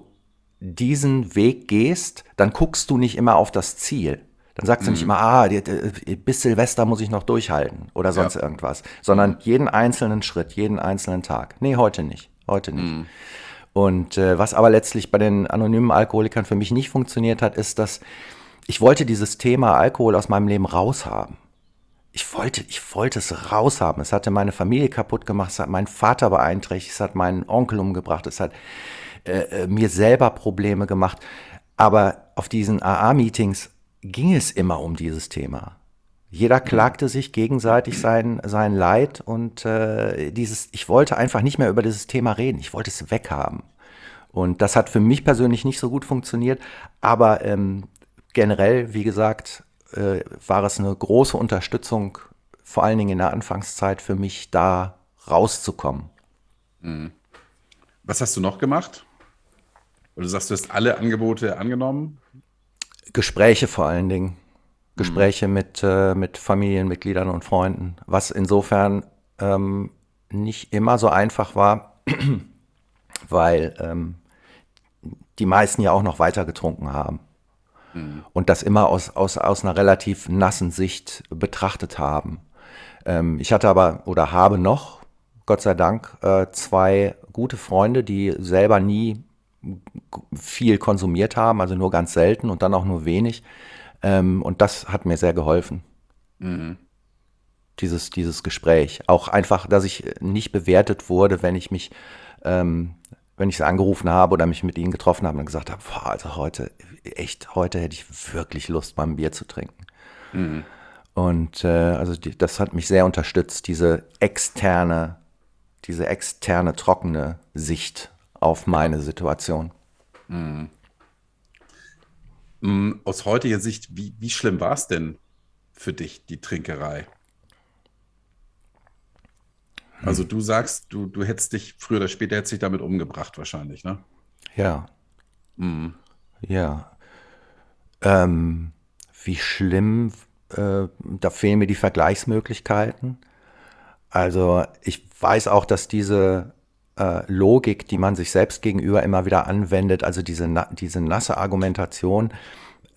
diesen Weg gehst, dann guckst du nicht immer auf das Ziel. Dann sagst du nicht mhm. immer, ah, bis Silvester muss ich noch durchhalten oder sonst ja. irgendwas, sondern jeden einzelnen Schritt, jeden einzelnen Tag. Nee, heute nicht. Heute nicht. Mhm. Und äh, was aber letztlich bei den anonymen Alkoholikern für mich nicht funktioniert hat, ist, dass ich wollte dieses Thema Alkohol aus meinem Leben raushaben. Ich wollte, ich wollte es raushaben. Es hatte meine Familie kaputt gemacht, es hat meinen Vater beeinträchtigt, es hat meinen Onkel umgebracht, es hat äh, äh mir selber Probleme gemacht. Aber auf diesen AA-Meetings ging es immer um dieses Thema. Jeder mhm. klagte sich gegenseitig sein, sein Leid und äh, dieses, ich wollte einfach nicht mehr über dieses Thema reden. Ich wollte es weghaben. Und das hat für mich persönlich nicht so gut funktioniert, aber ähm, generell, wie gesagt, äh, war es eine große Unterstützung, vor allen Dingen in der Anfangszeit für mich, da rauszukommen. Mhm. Was hast du noch gemacht? Du sagst, du hast alle Angebote angenommen. Gespräche vor allen Dingen. Gespräche mhm. mit, äh, mit Familienmitgliedern und Freunden, was insofern ähm, nicht immer so einfach war, weil ähm, die meisten ja auch noch weiter getrunken haben. Mhm. Und das immer aus, aus, aus einer relativ nassen Sicht betrachtet haben. Ähm, ich hatte aber oder habe noch, Gott sei Dank, äh, zwei gute Freunde, die selber nie viel konsumiert haben, also nur ganz selten und dann auch nur wenig. Ähm, und das hat mir sehr geholfen. Mhm. Dieses, dieses Gespräch. Auch einfach, dass ich nicht bewertet wurde, wenn ich mich, ähm, wenn ich sie angerufen habe oder mich mit ihnen getroffen habe und gesagt habe, boah, also heute, echt, heute hätte ich wirklich Lust, mal ein Bier zu trinken. Mhm. Und äh, also die, das hat mich sehr unterstützt, diese externe, diese externe, trockene Sicht auf meine Situation. Mhm. Aus heutiger Sicht, wie, wie schlimm war es denn für dich, die Trinkerei? Also du sagst, du, du hättest dich, früher oder später hättest dich damit umgebracht wahrscheinlich, ne? Ja. Mhm. Ja. Ähm, wie schlimm, äh, da fehlen mir die Vergleichsmöglichkeiten. Also ich weiß auch, dass diese äh, Logik, die man sich selbst gegenüber immer wieder anwendet, also diese, diese nasse Argumentation,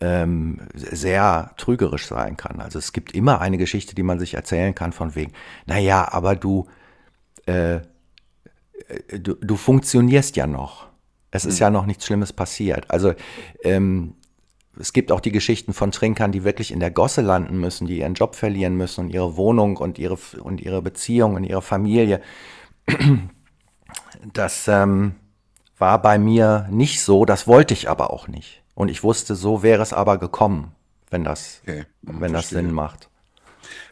ähm, sehr trügerisch sein kann. Also es gibt immer eine Geschichte, die man sich erzählen kann von wegen, naja, aber du, äh, du, du funktionierst ja noch. Es ist mhm. ja noch nichts Schlimmes passiert. Also ähm, es gibt auch die Geschichten von Trinkern, die wirklich in der Gosse landen müssen, die ihren Job verlieren müssen und ihre Wohnung und ihre, und ihre Beziehung und ihre Familie das ähm, war bei mir nicht so, das wollte ich aber auch nicht. Und ich wusste, so wäre es aber gekommen, wenn das, okay, wenn das Sinn macht.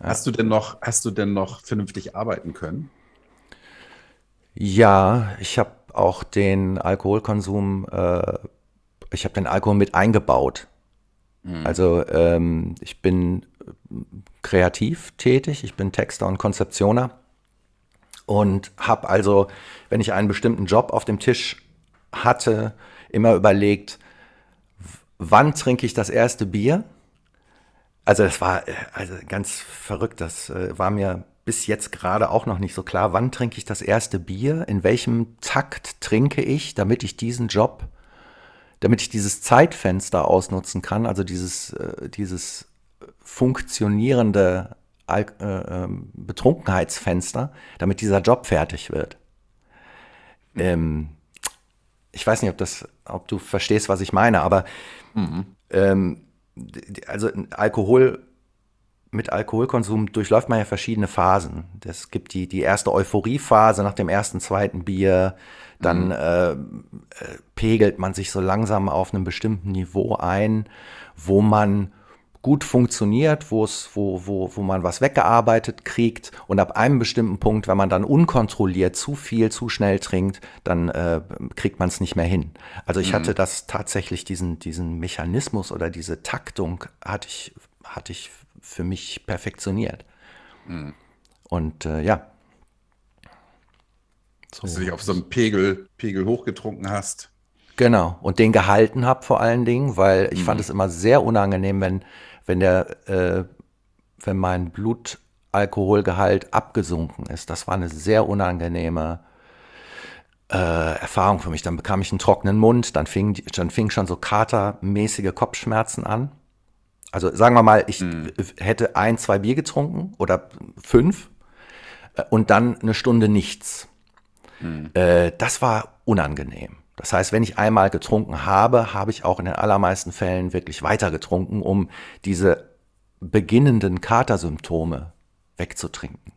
Ja. Hast du denn noch, hast du denn noch vernünftig arbeiten können? Ja, ich habe auch den Alkoholkonsum, äh, ich habe den Alkohol mit eingebaut. Mhm. Also ähm, ich bin kreativ tätig, ich bin Texter und Konzeptioner und habe also, wenn ich einen bestimmten Job auf dem Tisch hatte, immer überlegt, wann trinke ich das erste Bier? Also das war äh, also ganz verrückt, das äh, war mir bis jetzt gerade auch noch nicht so klar, wann trinke ich das erste Bier, in welchem Takt trinke ich, damit ich diesen Job, damit ich dieses Zeitfenster ausnutzen kann, also dieses, äh, dieses funktionierende Al äh, ähm, Betrunkenheitsfenster, damit dieser Job fertig wird. Ähm, ich weiß nicht, ob das, ob du verstehst, was ich meine, aber mhm. ähm, also Alkohol mit Alkoholkonsum durchläuft man ja verschiedene Phasen. Es gibt die, die erste Euphoriephase nach dem ersten, zweiten Bier. Dann mhm. äh, äh, pegelt man sich so langsam auf einem bestimmten Niveau ein, wo man gut funktioniert, wo es, wo, wo, wo man was weggearbeitet kriegt und ab einem bestimmten Punkt, wenn man dann unkontrolliert zu viel, zu schnell trinkt, dann äh, kriegt man es nicht mehr hin. Also ich mhm. hatte das tatsächlich diesen, diesen Mechanismus oder diese Taktung hatte ich, hatte ich für mich perfektioniert. Mhm. Und äh, ja. So. Dass du dich auf so einem Pegel, Pegel hochgetrunken hast. Genau. Und den gehalten habe vor allen Dingen, weil ich mhm. fand es immer sehr unangenehm, wenn, wenn der, äh, wenn mein Blutalkoholgehalt abgesunken ist. Das war eine sehr unangenehme äh, Erfahrung für mich. Dann bekam ich einen trockenen Mund, dann fing, dann fing schon so katermäßige Kopfschmerzen an. Also sagen wir mal, ich mhm. hätte ein, zwei Bier getrunken oder fünf äh, und dann eine Stunde nichts. Mhm. Äh, das war unangenehm. Das heißt, wenn ich einmal getrunken habe, habe ich auch in den allermeisten Fällen wirklich weiter getrunken, um diese beginnenden Katersymptome wegzutrinken.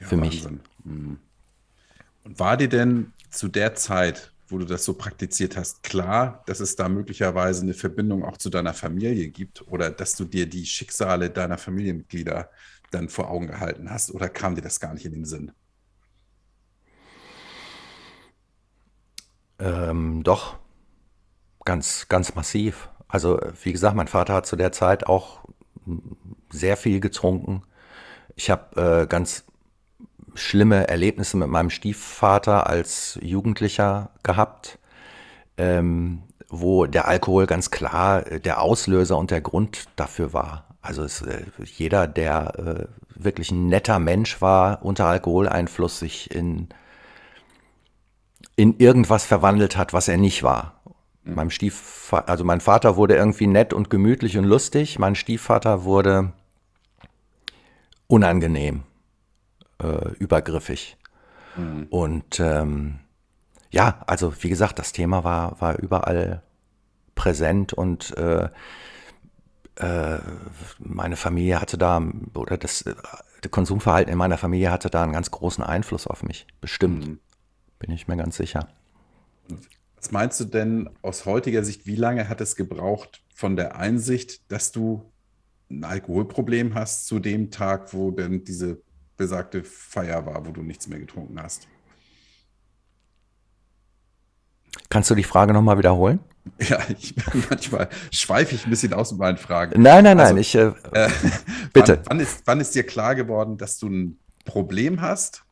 Ja, Für Wahnsinn. mich. Und war dir denn zu der Zeit, wo du das so praktiziert hast, klar, dass es da möglicherweise eine Verbindung auch zu deiner Familie gibt oder dass du dir die Schicksale deiner Familienmitglieder dann vor Augen gehalten hast oder kam dir das gar nicht in den Sinn? Ähm, doch, ganz, ganz massiv. Also, wie gesagt, mein Vater hat zu der Zeit auch sehr viel getrunken. Ich habe äh, ganz schlimme Erlebnisse mit meinem Stiefvater als Jugendlicher gehabt, ähm, wo der Alkohol ganz klar äh, der Auslöser und der Grund dafür war. Also es, äh, jeder, der äh, wirklich ein netter Mensch war, unter Alkoholeinfluss sich in, in irgendwas verwandelt hat, was er nicht war. Mhm. Meinem Stiefvater, also mein Vater wurde irgendwie nett und gemütlich und lustig, mein Stiefvater wurde unangenehm äh, übergriffig. Mhm. Und ähm, ja, also wie gesagt, das Thema war, war überall präsent und äh, äh, meine Familie hatte da, oder das, das, Konsumverhalten in meiner Familie hatte da einen ganz großen Einfluss auf mich, bestimmt. Mhm. Bin ich mir ganz sicher. Was meinst du denn aus heutiger Sicht, wie lange hat es gebraucht von der Einsicht, dass du ein Alkoholproblem hast, zu dem Tag, wo denn diese besagte Feier war, wo du nichts mehr getrunken hast. Kannst du die Frage nochmal wiederholen? Ja, ich, manchmal schweife ich ein bisschen aus mit meinen Fragen. Nein, nein, nein, also, ich. Äh, äh, bitte. Wann, wann, ist, wann ist dir klar geworden, dass du ein Problem hast?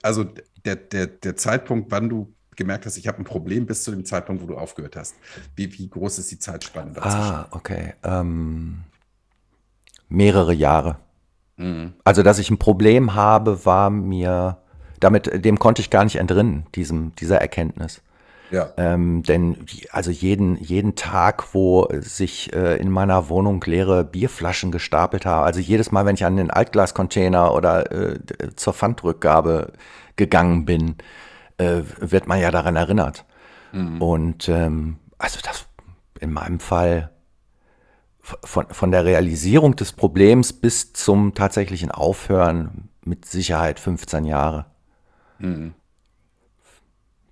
Also der, der, der Zeitpunkt, wann du gemerkt hast, ich habe ein Problem, bis zu dem Zeitpunkt, wo du aufgehört hast. Wie, wie groß ist die Zeitspanne dazwischen? Ah, okay. Ähm, mehrere Jahre. Mhm. Also, dass ich ein Problem habe, war mir, damit, dem konnte ich gar nicht entrinnen, diesem, dieser Erkenntnis. Ja. Ähm, denn also jeden, jeden Tag, wo sich äh, in meiner Wohnung leere Bierflaschen gestapelt haben, also jedes Mal, wenn ich an den Altglascontainer oder äh, zur Pfandrückgabe gegangen bin, äh, wird man ja daran erinnert. Mhm. Und ähm, also das in meinem Fall von, von der Realisierung des Problems bis zum tatsächlichen Aufhören mit Sicherheit 15 Jahre. Mhm.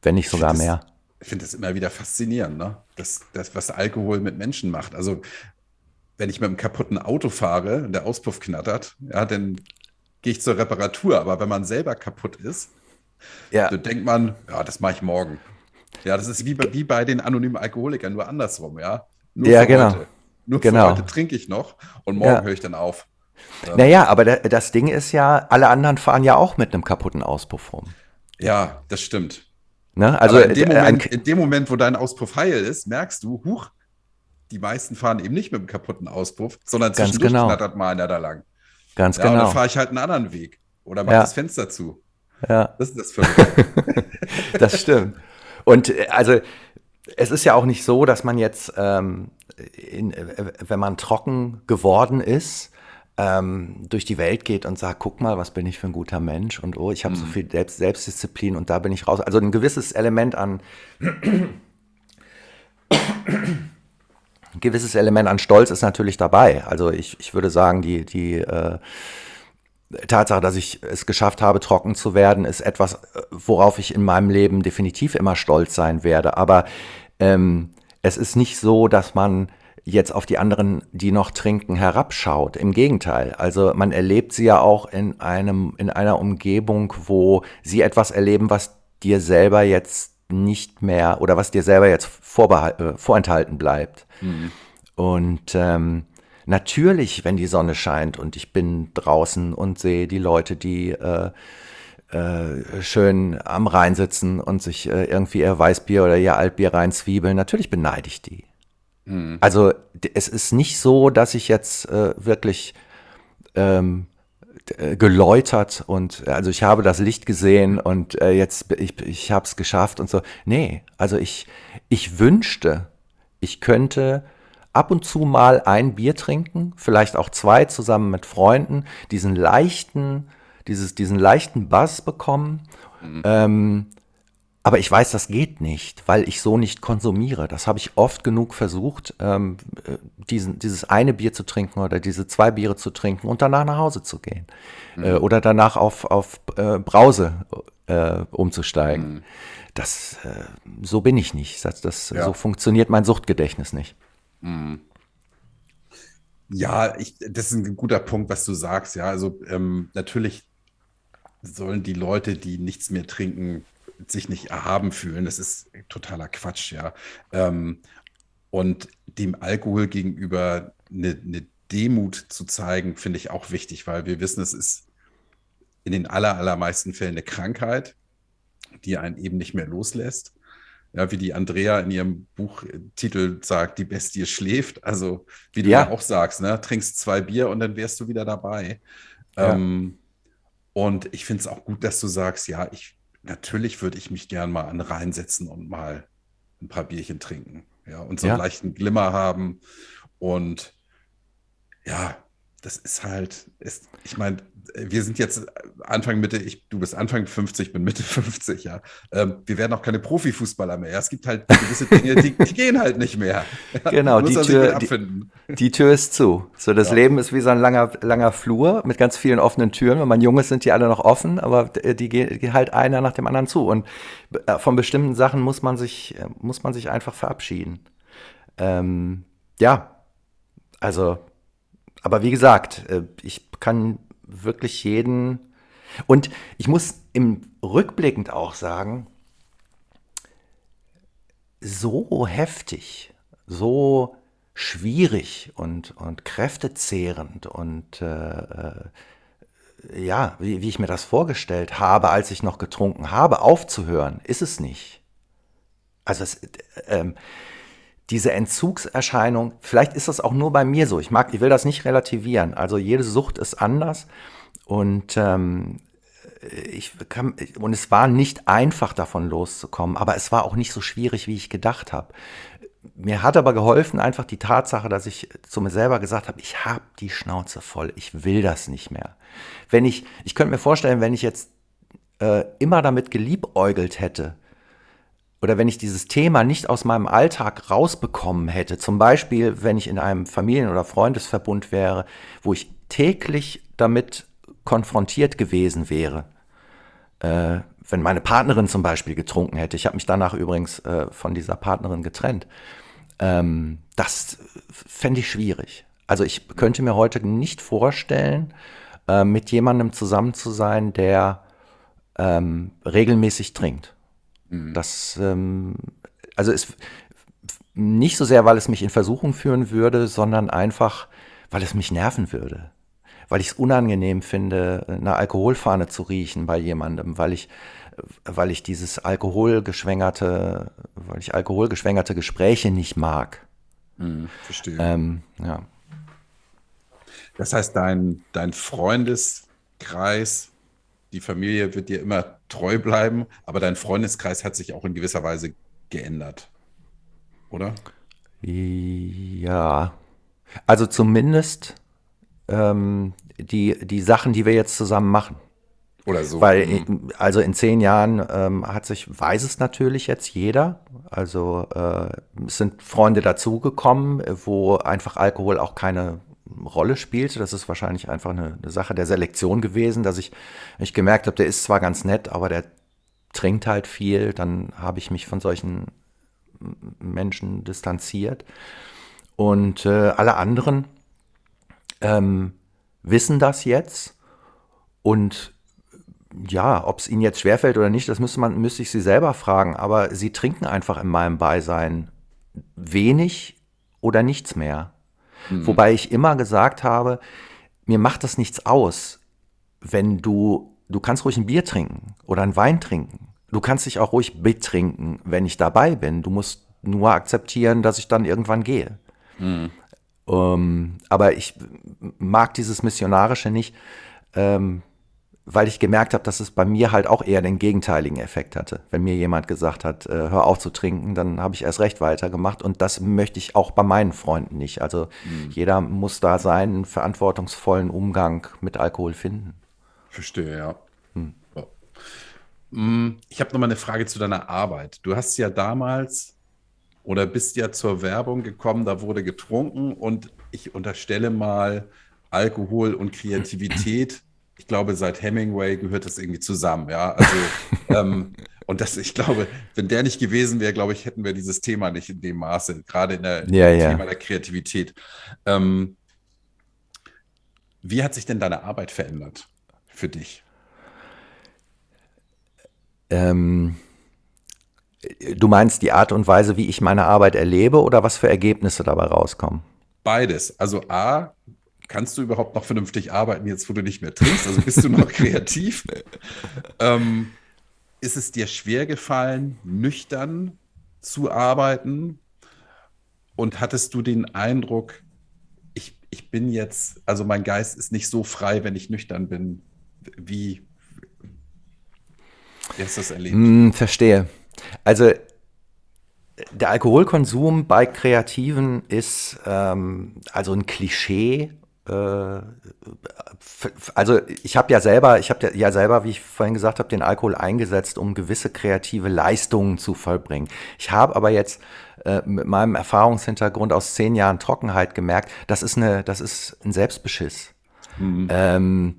Wenn nicht sogar ich mehr. Das, ich finde das immer wieder faszinierend, ne? Das, das, was Alkohol mit Menschen macht. Also, wenn ich mit einem kaputten Auto fahre und der Auspuff knattert, ja, dann gehe ich zur Reparatur. Aber wenn man selber kaputt ist, ja. dann denkt man, ja, das mache ich morgen. Ja, das ist wie bei, wie bei den anonymen Alkoholikern, nur andersrum, ja. Nur ja, genau. Heute. Nur genau. heute trinke ich noch und morgen ja. höre ich dann auf. Ähm, naja, aber das Ding ist ja, alle anderen fahren ja auch mit einem kaputten Auspuff rum. Ja, das stimmt. Ne? Also in dem, äh, Moment, in dem, Moment, wo dein Auspuff heil ist, merkst du, huch, die meisten fahren eben nicht mit einem kaputten Auspuff, sondern zwischendurch genau. knattert mal einer da lang. Ganz ja, genau. Und dann fahre ich halt einen anderen Weg oder mach ja. das Fenster zu. Ja. Das ist das für Das stimmt. Und äh, also es ist ja auch nicht so, dass man jetzt ähm, in, wenn man trocken geworden ist, ähm, durch die Welt geht und sagt, guck mal, was bin ich für ein guter Mensch und oh, ich habe mhm. so viel Selbst Selbstdisziplin und da bin ich raus. Also ein gewisses Element an ein gewisses Element an Stolz ist natürlich dabei. Also ich, ich würde sagen, die, die äh, Tatsache, dass ich es geschafft habe, trocken zu werden, ist etwas, äh, worauf ich in meinem Leben definitiv immer stolz sein werde. Aber ähm, es ist nicht so, dass man jetzt auf die anderen, die noch trinken, herabschaut. Im Gegenteil. Also man erlebt sie ja auch in einem, in einer Umgebung, wo sie etwas erleben, was dir selber jetzt nicht mehr oder was dir selber jetzt äh, vorenthalten bleibt. Mhm. Und ähm, natürlich, wenn die Sonne scheint und ich bin draußen und sehe die Leute, die äh, äh, schön am Rhein sitzen und sich äh, irgendwie ihr Weißbier oder ihr Altbier reinzwiebeln, natürlich beneide ich die. Mhm. Also es ist nicht so, dass ich jetzt äh, wirklich ähm, äh, geläutert und also ich habe das Licht gesehen und äh, jetzt ich, ich habe es geschafft und so. Nee, also ich, ich wünschte, ich könnte ab und zu mal ein Bier trinken, vielleicht auch zwei zusammen mit Freunden, diesen leichten, dieses, diesen leichten Bass bekommen. Mhm. Ähm, aber ich weiß, das geht nicht, weil ich so nicht konsumiere. Das habe ich oft genug versucht, ähm, äh, diesen, dieses eine Bier zu trinken oder diese zwei Biere zu trinken und danach nach Hause zu gehen. Mhm. Äh, oder danach auf, auf äh, Brause äh, umzusteigen. Mhm. Das, äh, so bin ich nicht. Das, das ja. So funktioniert mein Suchtgedächtnis nicht. Mhm. Ja, ich, das ist ein guter Punkt, was du sagst. Ja, also ähm, natürlich sollen die Leute, die nichts mehr trinken, sich nicht erhaben fühlen. Das ist totaler Quatsch, ja. Ähm, und dem Alkohol gegenüber eine, eine Demut zu zeigen, finde ich auch wichtig, weil wir wissen, es ist in den aller, allermeisten Fällen eine Krankheit, die einen eben nicht mehr loslässt. Ja, wie die Andrea in ihrem Buchtitel sagt, die Bestie schläft. Also, wie du ja, ja auch sagst, ne? trinkst zwei Bier und dann wärst du wieder dabei. Ja. Ähm, und ich finde es auch gut, dass du sagst, ja, ich natürlich würde ich mich gern mal an Rhein setzen und mal ein paar Bierchen trinken. Ja, und so ja. einen leichten Glimmer haben. Und ja, das ist halt, ist, ich meine, wir sind jetzt Anfang Mitte, ich, du bist Anfang 50, bin Mitte 50, ja. Ähm, wir werden auch keine Profifußballer mehr. Es gibt halt gewisse Dinge, die, die gehen halt nicht mehr. Genau, die Tür, die, die, Tür ist zu. So, das ja. Leben ist wie so ein langer, langer Flur mit ganz vielen offenen Türen. Wenn man jung ist, sind die alle noch offen, aber die gehen halt einer nach dem anderen zu. Und äh, von bestimmten Sachen muss man sich, äh, muss man sich einfach verabschieden. Ähm, ja, also, aber wie gesagt, äh, ich kann wirklich jeden. Und ich muss im rückblickend auch sagen, so heftig, so schwierig und, und kräftezehrend und äh, äh, ja, wie, wie ich mir das vorgestellt habe, als ich noch getrunken habe, aufzuhören, ist es nicht. Also es, äh, diese Entzugserscheinung, vielleicht ist das auch nur bei mir so. Ich mag, ich will das nicht relativieren. Also jede Sucht ist anders und ähm, ich kann, und es war nicht einfach davon loszukommen, aber es war auch nicht so schwierig, wie ich gedacht habe. Mir hat aber geholfen einfach die Tatsache, dass ich zu mir selber gesagt habe, ich habe die Schnauze voll, ich will das nicht mehr. Wenn ich, ich könnte mir vorstellen, wenn ich jetzt äh, immer damit geliebäugelt hätte, oder wenn ich dieses Thema nicht aus meinem Alltag rausbekommen hätte, zum Beispiel wenn ich in einem Familien- oder Freundesverbund wäre, wo ich täglich damit konfrontiert gewesen wäre, äh, wenn meine Partnerin zum Beispiel getrunken hätte, ich habe mich danach übrigens äh, von dieser Partnerin getrennt, ähm, das fände ich schwierig. Also ich könnte mir heute nicht vorstellen, äh, mit jemandem zusammen zu sein, der ähm, regelmäßig trinkt. Mhm. Das, ähm, also ist nicht so sehr, weil es mich in Versuchung führen würde, sondern einfach, weil es mich nerven würde. Weil ich es unangenehm finde, eine Alkoholfahne zu riechen bei jemandem, weil ich, weil ich dieses alkoholgeschwängerte, weil ich alkoholgeschwängerte Gespräche nicht mag. Mhm, verstehe. Ähm, ja. Das heißt, dein, dein Freundeskreis, die Familie wird dir immer treu bleiben, aber dein Freundeskreis hat sich auch in gewisser Weise geändert, oder? Ja, also zumindest ähm, die, die Sachen, die wir jetzt zusammen machen. Oder so. Weil, Mhm. also in zehn Jahren ähm, hat sich, weiß es natürlich jetzt jeder. Also äh, es sind Freunde dazugekommen, wo einfach Alkohol auch keine Rolle spielte. Das ist wahrscheinlich einfach eine, eine Sache der Selektion gewesen, dass ich, ich gemerkt habe, der ist zwar ganz nett, aber der trinkt halt viel. Dann habe ich mich von solchen Menschen distanziert. Und äh, alle anderen ähm, wissen das jetzt und ja, ob es ihnen jetzt schwerfällt oder nicht, das müsste man, müsste ich sie selber fragen. Aber sie trinken einfach in meinem Beisein wenig oder nichts mehr. Wobei ich immer gesagt habe, mir macht das nichts aus, wenn du, du kannst ruhig ein Bier trinken oder einen Wein trinken. Du kannst dich auch ruhig betrinken, wenn ich dabei bin. Du musst nur akzeptieren, dass ich dann irgendwann gehe. Ähm, aber ich mag dieses Missionarische nicht, ähm, weil ich gemerkt habe, dass es bei mir halt auch eher den gegenteiligen Effekt hatte. Wenn mir jemand gesagt hat, äh, hör auf zu trinken, dann habe ich erst recht weitergemacht und das möchte ich auch bei meinen Freunden nicht. Also jeder muss da seinen verantwortungsvollen Umgang mit Alkohol finden. Verstehe, ja. So. Mm, Ich habe noch mal eine Frage zu deiner Arbeit. Du hast ja damals oder bist ja zur Werbung gekommen, da wurde getrunken und ich unterstelle mal Alkohol und Kreativität. Ich glaube, seit Hemingway gehört das irgendwie zusammen, ja. Also, ähm, und das, ich glaube, wenn der nicht gewesen wäre, glaube ich, hätten wir dieses Thema nicht in dem Maße, gerade in der Ja, ja. Thema der Kreativität. Ähm, wie hat sich denn deine Arbeit verändert für dich? Ähm, du meinst die Art und Weise, wie ich meine Arbeit erlebe oder was für Ergebnisse dabei rauskommen? Beides. Also A, kannst du überhaupt noch vernünftig arbeiten, jetzt wo du nicht mehr trinkst? Also bist du noch kreativ? ähm, ist es dir schwer gefallen, nüchtern zu arbeiten? Und hattest du den Eindruck, ich, ich bin jetzt, also mein Geist ist nicht so frei, wenn ich nüchtern bin? Wie, wie hast du das erlebt? Hm, verstehe. Also der Alkoholkonsum bei Kreativen ist ähm, also ein Klischee. Äh, also ich habe ja selber, ich habe ja selber, wie ich vorhin gesagt habe, den Alkohol eingesetzt, um gewisse kreative Leistungen zu vollbringen. Ich habe aber jetzt äh, mit meinem Erfahrungshintergrund aus zehn Jahren Trockenheit gemerkt, das ist eine, das ist ein Selbstbeschiss. Ähm,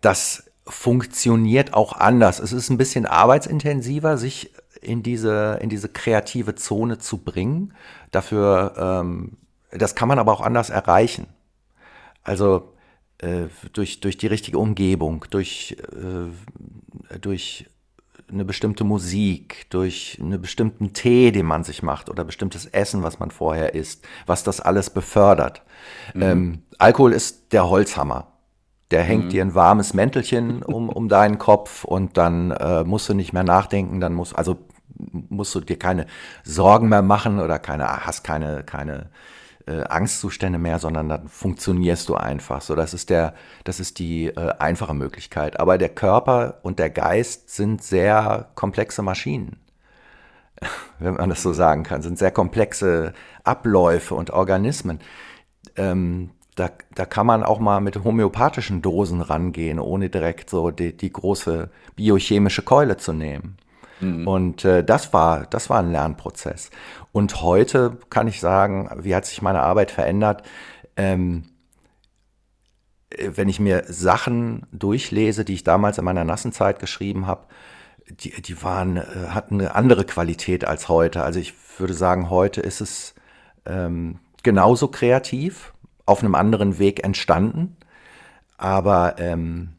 das funktioniert auch anders. Es ist ein bisschen arbeitsintensiver, sich in diese, in diese kreative Zone zu bringen. Dafür, ähm, das kann man aber auch anders erreichen. Also äh, durch, durch die richtige Umgebung, durch, äh, durch eine bestimmte Musik, durch einen bestimmten Tee, den man sich macht oder bestimmtes Essen, was man vorher isst, was das alles befördert. Ähm, Alkohol ist der Holzhammer. Der hängt dir ein warmes Mäntelchen um, um deinen Kopf und dann äh, musst du nicht mehr nachdenken, dann musst, also musst du dir keine Sorgen mehr machen oder keine, hast keine, keine äh, Angstzustände mehr, sondern dann funktionierst du einfach. So, das ist der, das ist die äh, einfache Möglichkeit. Aber der Körper und der Geist sind sehr komplexe Maschinen, wenn man das so sagen kann, sind sehr komplexe Abläufe und Organismen. Ähm, da, da kann man auch mal mit homöopathischen Dosen rangehen, ohne direkt so die, die große biochemische Keule zu nehmen. Und äh, das war, das war ein Lernprozess. Und heute kann ich sagen, wie hat sich meine Arbeit verändert? Ähm, äh, wenn ich mir Sachen durchlese, die ich damals in meiner nassen Zeit geschrieben habe, die, die waren, äh, hatten eine andere Qualität als heute. Also ich würde sagen, heute ist es ähm, genauso kreativ, auf einem anderen Weg entstanden. Aber ähm,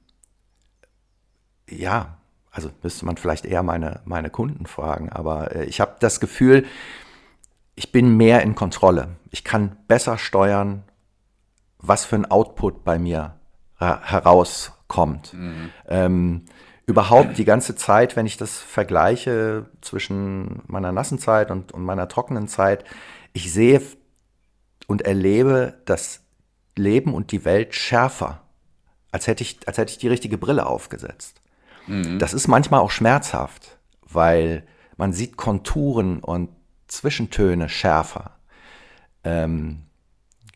ja, also müsste man vielleicht eher meine, meine Kunden fragen. Aber äh, ich habe das Gefühl, ich bin mehr in Kontrolle. Ich kann besser steuern, was für ein Output bei mir ra- herauskommt. Ähm, überhaupt die ganze Zeit, wenn ich das vergleiche zwischen meiner nassen Zeit und, und meiner trockenen Zeit, ich sehe und erlebe das Leben und die Welt schärfer, als hätte ich, als hätte ich die richtige Brille aufgesetzt. Das ist manchmal auch schmerzhaft, weil man sieht Konturen und Zwischentöne schärfer. Ähm,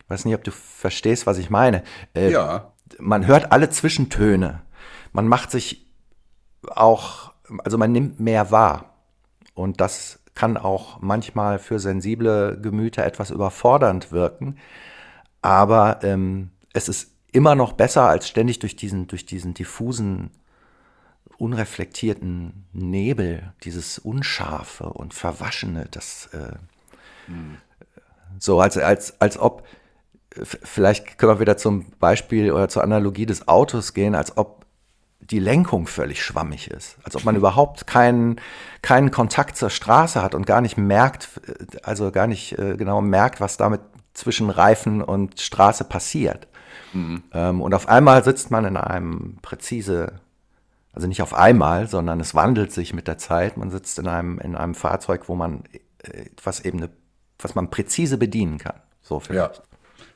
weiß nicht, ob du verstehst, was ich meine. Äh, ja. Man hört alle Zwischentöne. Man macht sich auch, also man nimmt mehr wahr. Und das kann auch manchmal für sensible Gemüter etwas überfordernd wirken. Aber ähm, es ist immer noch besser, als ständig durch diesen, durch diesen diffusen, unreflektierten Nebel, dieses Unscharfe und Verwaschene, das äh, hm. so als, als, als ob, vielleicht können wir wieder zum Beispiel oder zur Analogie des Autos gehen, als ob die Lenkung völlig schwammig ist. Als ob man überhaupt keinen, keinen Kontakt zur Straße hat und gar nicht merkt, also gar nicht äh, genau merkt, was damit zwischen Reifen und Straße passiert. Mhm. Ähm, und auf einmal sitzt man in einem präzise, also nicht auf einmal, sondern es wandelt sich mit der Zeit. Man sitzt in einem, in einem Fahrzeug, wo man äh, was eben eine, was man präzise bedienen kann. So vielleicht. Ja.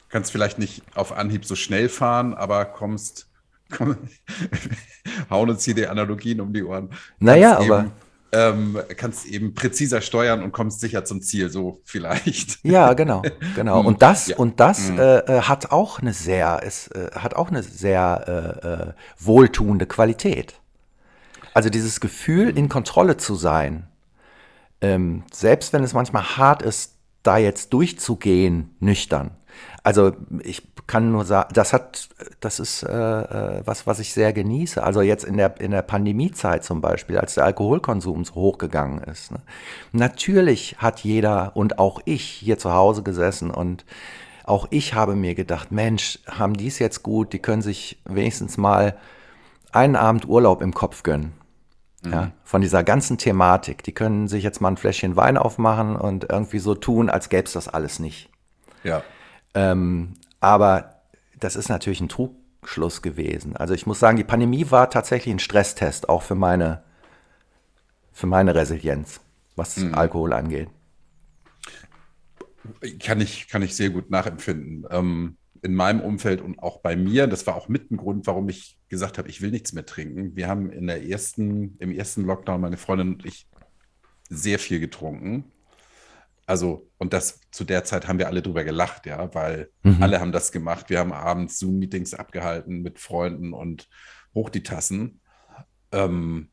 Kannst vielleicht nicht auf Anhieb so schnell fahren, aber kommst komm, hauen uns hier die Analogien um die Ohren. Naja, aber. Ähm, kannst eben präziser steuern und kommst sicher zum Ziel, so vielleicht. Ja, genau, genau. Und das, ja. und das mhm. äh, äh, hat auch eine sehr, es äh, hat auch eine sehr äh, äh wohltuende Qualität. Also dieses Gefühl, in Kontrolle zu sein, ähm, selbst wenn es manchmal hart ist, da jetzt durchzugehen, nüchtern, also ich kann nur sagen, das hat, das ist äh, äh, was, was ich sehr genieße. Also jetzt in der in der Pandemiezeit zum Beispiel, als der Alkoholkonsum so hochgegangen ist. Ne? Natürlich hat jeder und auch ich hier zu Hause gesessen und auch ich habe mir gedacht, Mensch, haben die es jetzt gut? Die können sich wenigstens mal einen Abend Urlaub im Kopf gönnen. Ja, mhm. von dieser ganzen Thematik. Die können sich jetzt mal ein Fläschchen Wein aufmachen und irgendwie so tun, als gäbe es das alles nicht. Ja. Ähm, aber das ist natürlich ein Trugschluss gewesen. Also ich muss sagen, die Pandemie war tatsächlich ein Stresstest, auch für meine, für meine Resilienz, was mhm. Alkohol angeht. Kann ich, kann ich sehr gut nachempfinden. Ähm, in meinem Umfeld und auch bei mir, das war auch mit ein Grund, warum ich gesagt habe, ich will nichts mehr trinken. Wir haben in der ersten, im ersten Lockdown, meine Freundin und ich, sehr viel getrunken also, und das zu der Zeit haben wir alle drüber gelacht, ja, weil mhm. alle haben das gemacht. Wir haben abends Zoom-Meetings abgehalten mit Freunden und hoch die Tassen. Ähm,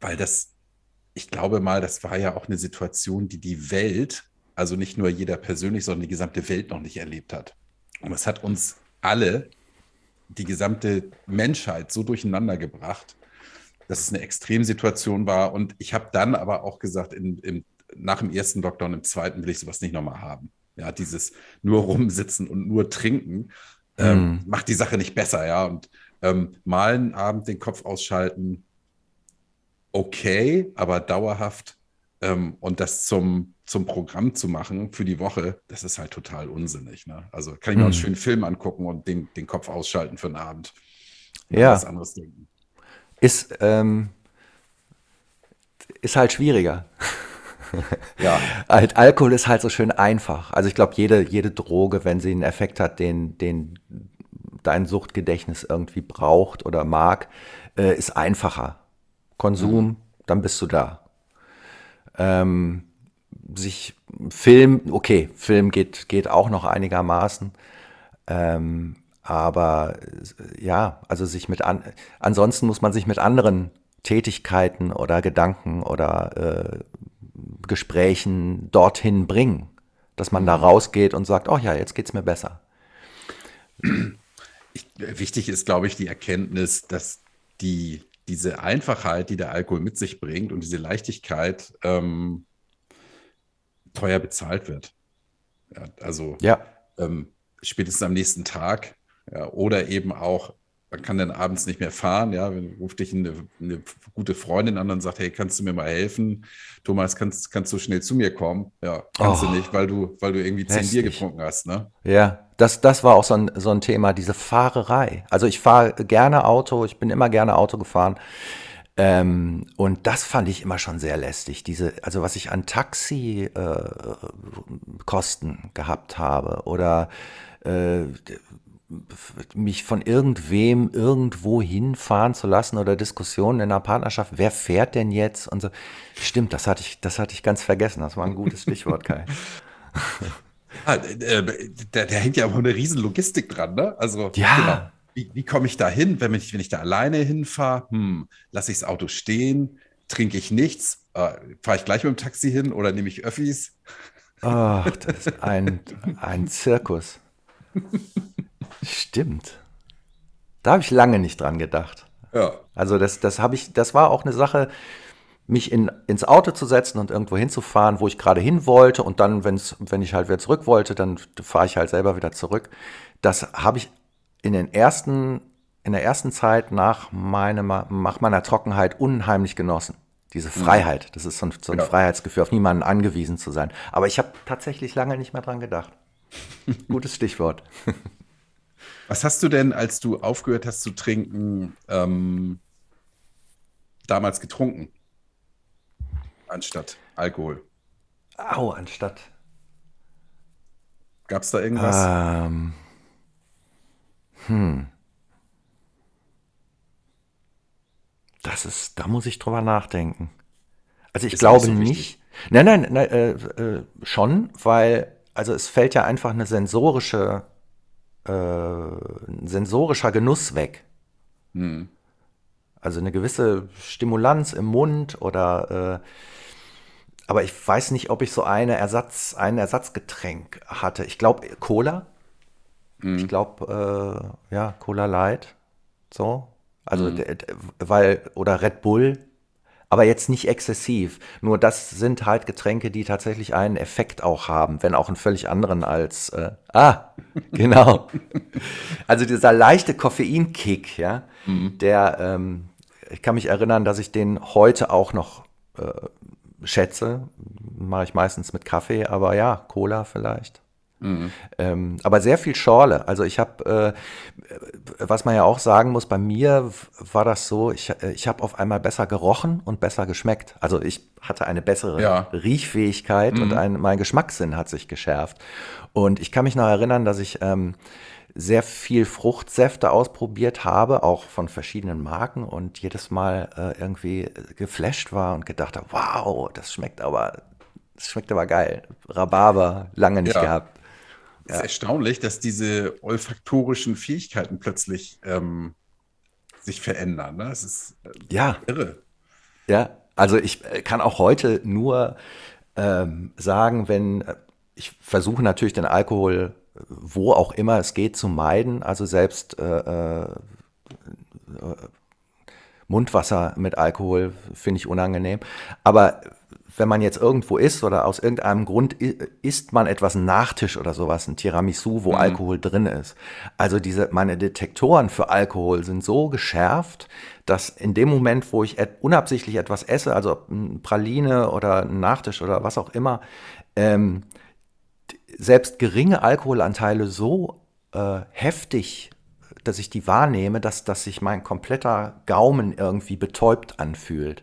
weil das, ich glaube mal, das war ja auch eine Situation, die die Welt, also nicht nur jeder persönlich, sondern die gesamte Welt noch nicht erlebt hat. Und es hat uns alle, die gesamte Menschheit so durcheinander gebracht, dass es eine Extremsituation war. Und ich habe dann aber auch gesagt, in, im nach dem ersten Lockdown, im zweiten will ich sowas nicht nochmal haben. Ja, dieses nur rumsitzen und nur trinken ähm, mm. macht die Sache nicht besser, ja. Und ähm, mal einen Abend den Kopf ausschalten, okay, aber dauerhaft und das zum, zum Programm zu machen für die Woche, das ist halt total unsinnig. Ne? Also kann ich mir mm. einen schönen Film angucken und den, den Kopf ausschalten für einen Abend. Ja. Was anderes denken. Ist, ähm, ist halt schwieriger ja. Halt, Alkohol ist halt so schön einfach. Also ich glaube, jede, jede Droge, wenn sie einen Effekt hat, den, den dein Suchtgedächtnis irgendwie braucht oder mag, äh, ist einfacher. Konsum, mhm. dann bist du da. Ähm, sich Film, okay, Film geht, geht auch noch einigermaßen. Ähm, aber ja, also sich mit an, ansonsten muss man sich mit anderen Tätigkeiten oder Gedanken oder äh, Gesprächen dorthin bringen, dass man da rausgeht und sagt, oh ja, jetzt geht es mir besser. Ich, wichtig ist, glaube ich, die Erkenntnis, dass die, diese Einfachheit, die der Alkohol mit sich bringt und diese Leichtigkeit ähm, teuer bezahlt wird. Ja, also ja. Ähm, spätestens am nächsten Tag ja, oder eben auch man kann dann abends nicht mehr fahren, ja, wenn ruft dich eine, eine, gute Freundin an und sagt, hey, kannst du mir mal helfen? Thomas, kannst, kannst du schnell zu mir kommen? Ja, kannst oh, du nicht, weil du, weil du irgendwie zehn Bier getrunken hast, ne? Ja, das, das war auch so ein, so ein Thema, diese Fahrerei. Also ich fahre gerne Auto, ich bin immer gerne Auto gefahren. Ähm, und das fand ich immer schon sehr lästig. Diese, also was ich an Taxikosten äh, gehabt habe oder äh, mich von irgendwem irgendwo hinfahren zu lassen oder Diskussionen in einer Partnerschaft, wer fährt denn jetzt und so. Stimmt, das hatte ich, das hatte ich ganz vergessen. Das war ein gutes Stichwort, Kai. Ah, äh, der, der, hängt ja auch eine riesen Logistik dran, ne? Also, ja. Genau. Wie, wie komme ich da hin, wenn ich, wenn ich da alleine hinfahre? Hm, lasse ich das Auto stehen? Trinke ich nichts? Äh, Fahre ich gleich mit dem Taxi hin oder nehme ich Öffis? Ach, das ist ein, ein Zirkus. Stimmt. Da habe ich lange nicht dran gedacht. Ja. Also das, das habe ich, das war auch eine Sache, mich in, ins Auto zu setzen und irgendwo hinzufahren, wo ich gerade hin wollte und dann, wenn's, wenn ich halt wieder zurück wollte, dann fahre ich halt selber wieder zurück. Das habe ich in den ersten, in der ersten Zeit nach, meinem, nach meiner Trockenheit unheimlich genossen. Diese mhm. Freiheit, das ist so ein, so ein ja. Freiheitsgefühl, auf niemanden angewiesen zu sein. Aber ich habe tatsächlich lange nicht mehr dran gedacht. Gutes Stichwort. Was hast du denn, als du aufgehört hast zu trinken, ähm, damals getrunken? Anstatt Alkohol. Au, anstatt. Gab es da irgendwas? Ähm, hm. Das ist, da muss ich drüber nachdenken. Also ich ist glaube nicht. So nicht. Nein, nein, nein äh, äh, schon, weil, also es fällt ja einfach eine sensorische, äh, sensorischer Genuss weg. Hm. Also eine gewisse Stimulanz im Mund oder äh, aber ich weiß nicht, ob ich so eine Ersatz, ein Ersatzgetränk hatte. Ich glaube Cola. Mhm. Ich glaube, äh, ja, Cola Light. So. Also, mhm. weil, oder Red Bull. Aber jetzt nicht exzessiv. Nur das sind halt Getränke, die tatsächlich einen Effekt auch haben, wenn auch einen völlig anderen als, äh, ah, genau. also dieser leichte Koffeinkick, ja, mhm. der, ähm, ich kann mich erinnern, dass ich den heute auch noch äh, schätze. Mache ich meistens mit Kaffee, aber ja, Cola vielleicht. Mhm. Ähm, aber sehr viel Schorle. Also ich habe, äh, was man ja auch sagen muss, bei mir war das so, ich, äh, ich habe auf einmal besser gerochen und besser geschmeckt. Also ich hatte eine bessere ja. Riechfähigkeit mhm. und ein, mein Geschmackssinn hat sich geschärft. Und ich kann mich noch erinnern, dass ich ähm, sehr viel Fruchtsäfte ausprobiert habe, auch von verschiedenen Marken und jedes Mal äh, irgendwie geflasht war und gedacht habe, wow, das schmeckt aber, das schmeckt aber geil. Rhabarber, lange nicht ja. gehabt. Es ist ja. erstaunlich, dass diese olfaktorischen Fähigkeiten plötzlich ähm, sich verändern. Ne? Es ist äh, ja. irre. Ja, also ich äh, kann auch heute nur ähm, sagen, wenn äh, ich versuche natürlich den Alkohol wo auch immer es geht, zu meiden. Also selbst äh, äh, Mundwasser mit Alkohol finde ich unangenehm. Aber wenn man jetzt irgendwo ist oder aus irgendeinem Grund isst man etwas Nachtisch oder sowas, ein Tiramisu, wo mhm. Alkohol drin ist. Also diese, meine Detektoren für Alkohol sind so geschärft, dass in dem Moment, wo ich unabsichtlich etwas esse, also Praline oder ein Nachtisch oder was auch immer, ähm, selbst geringe Alkoholanteile so äh, heftig, dass ich die wahrnehme, dass, dass sich mein kompletter Gaumen irgendwie betäubt anfühlt.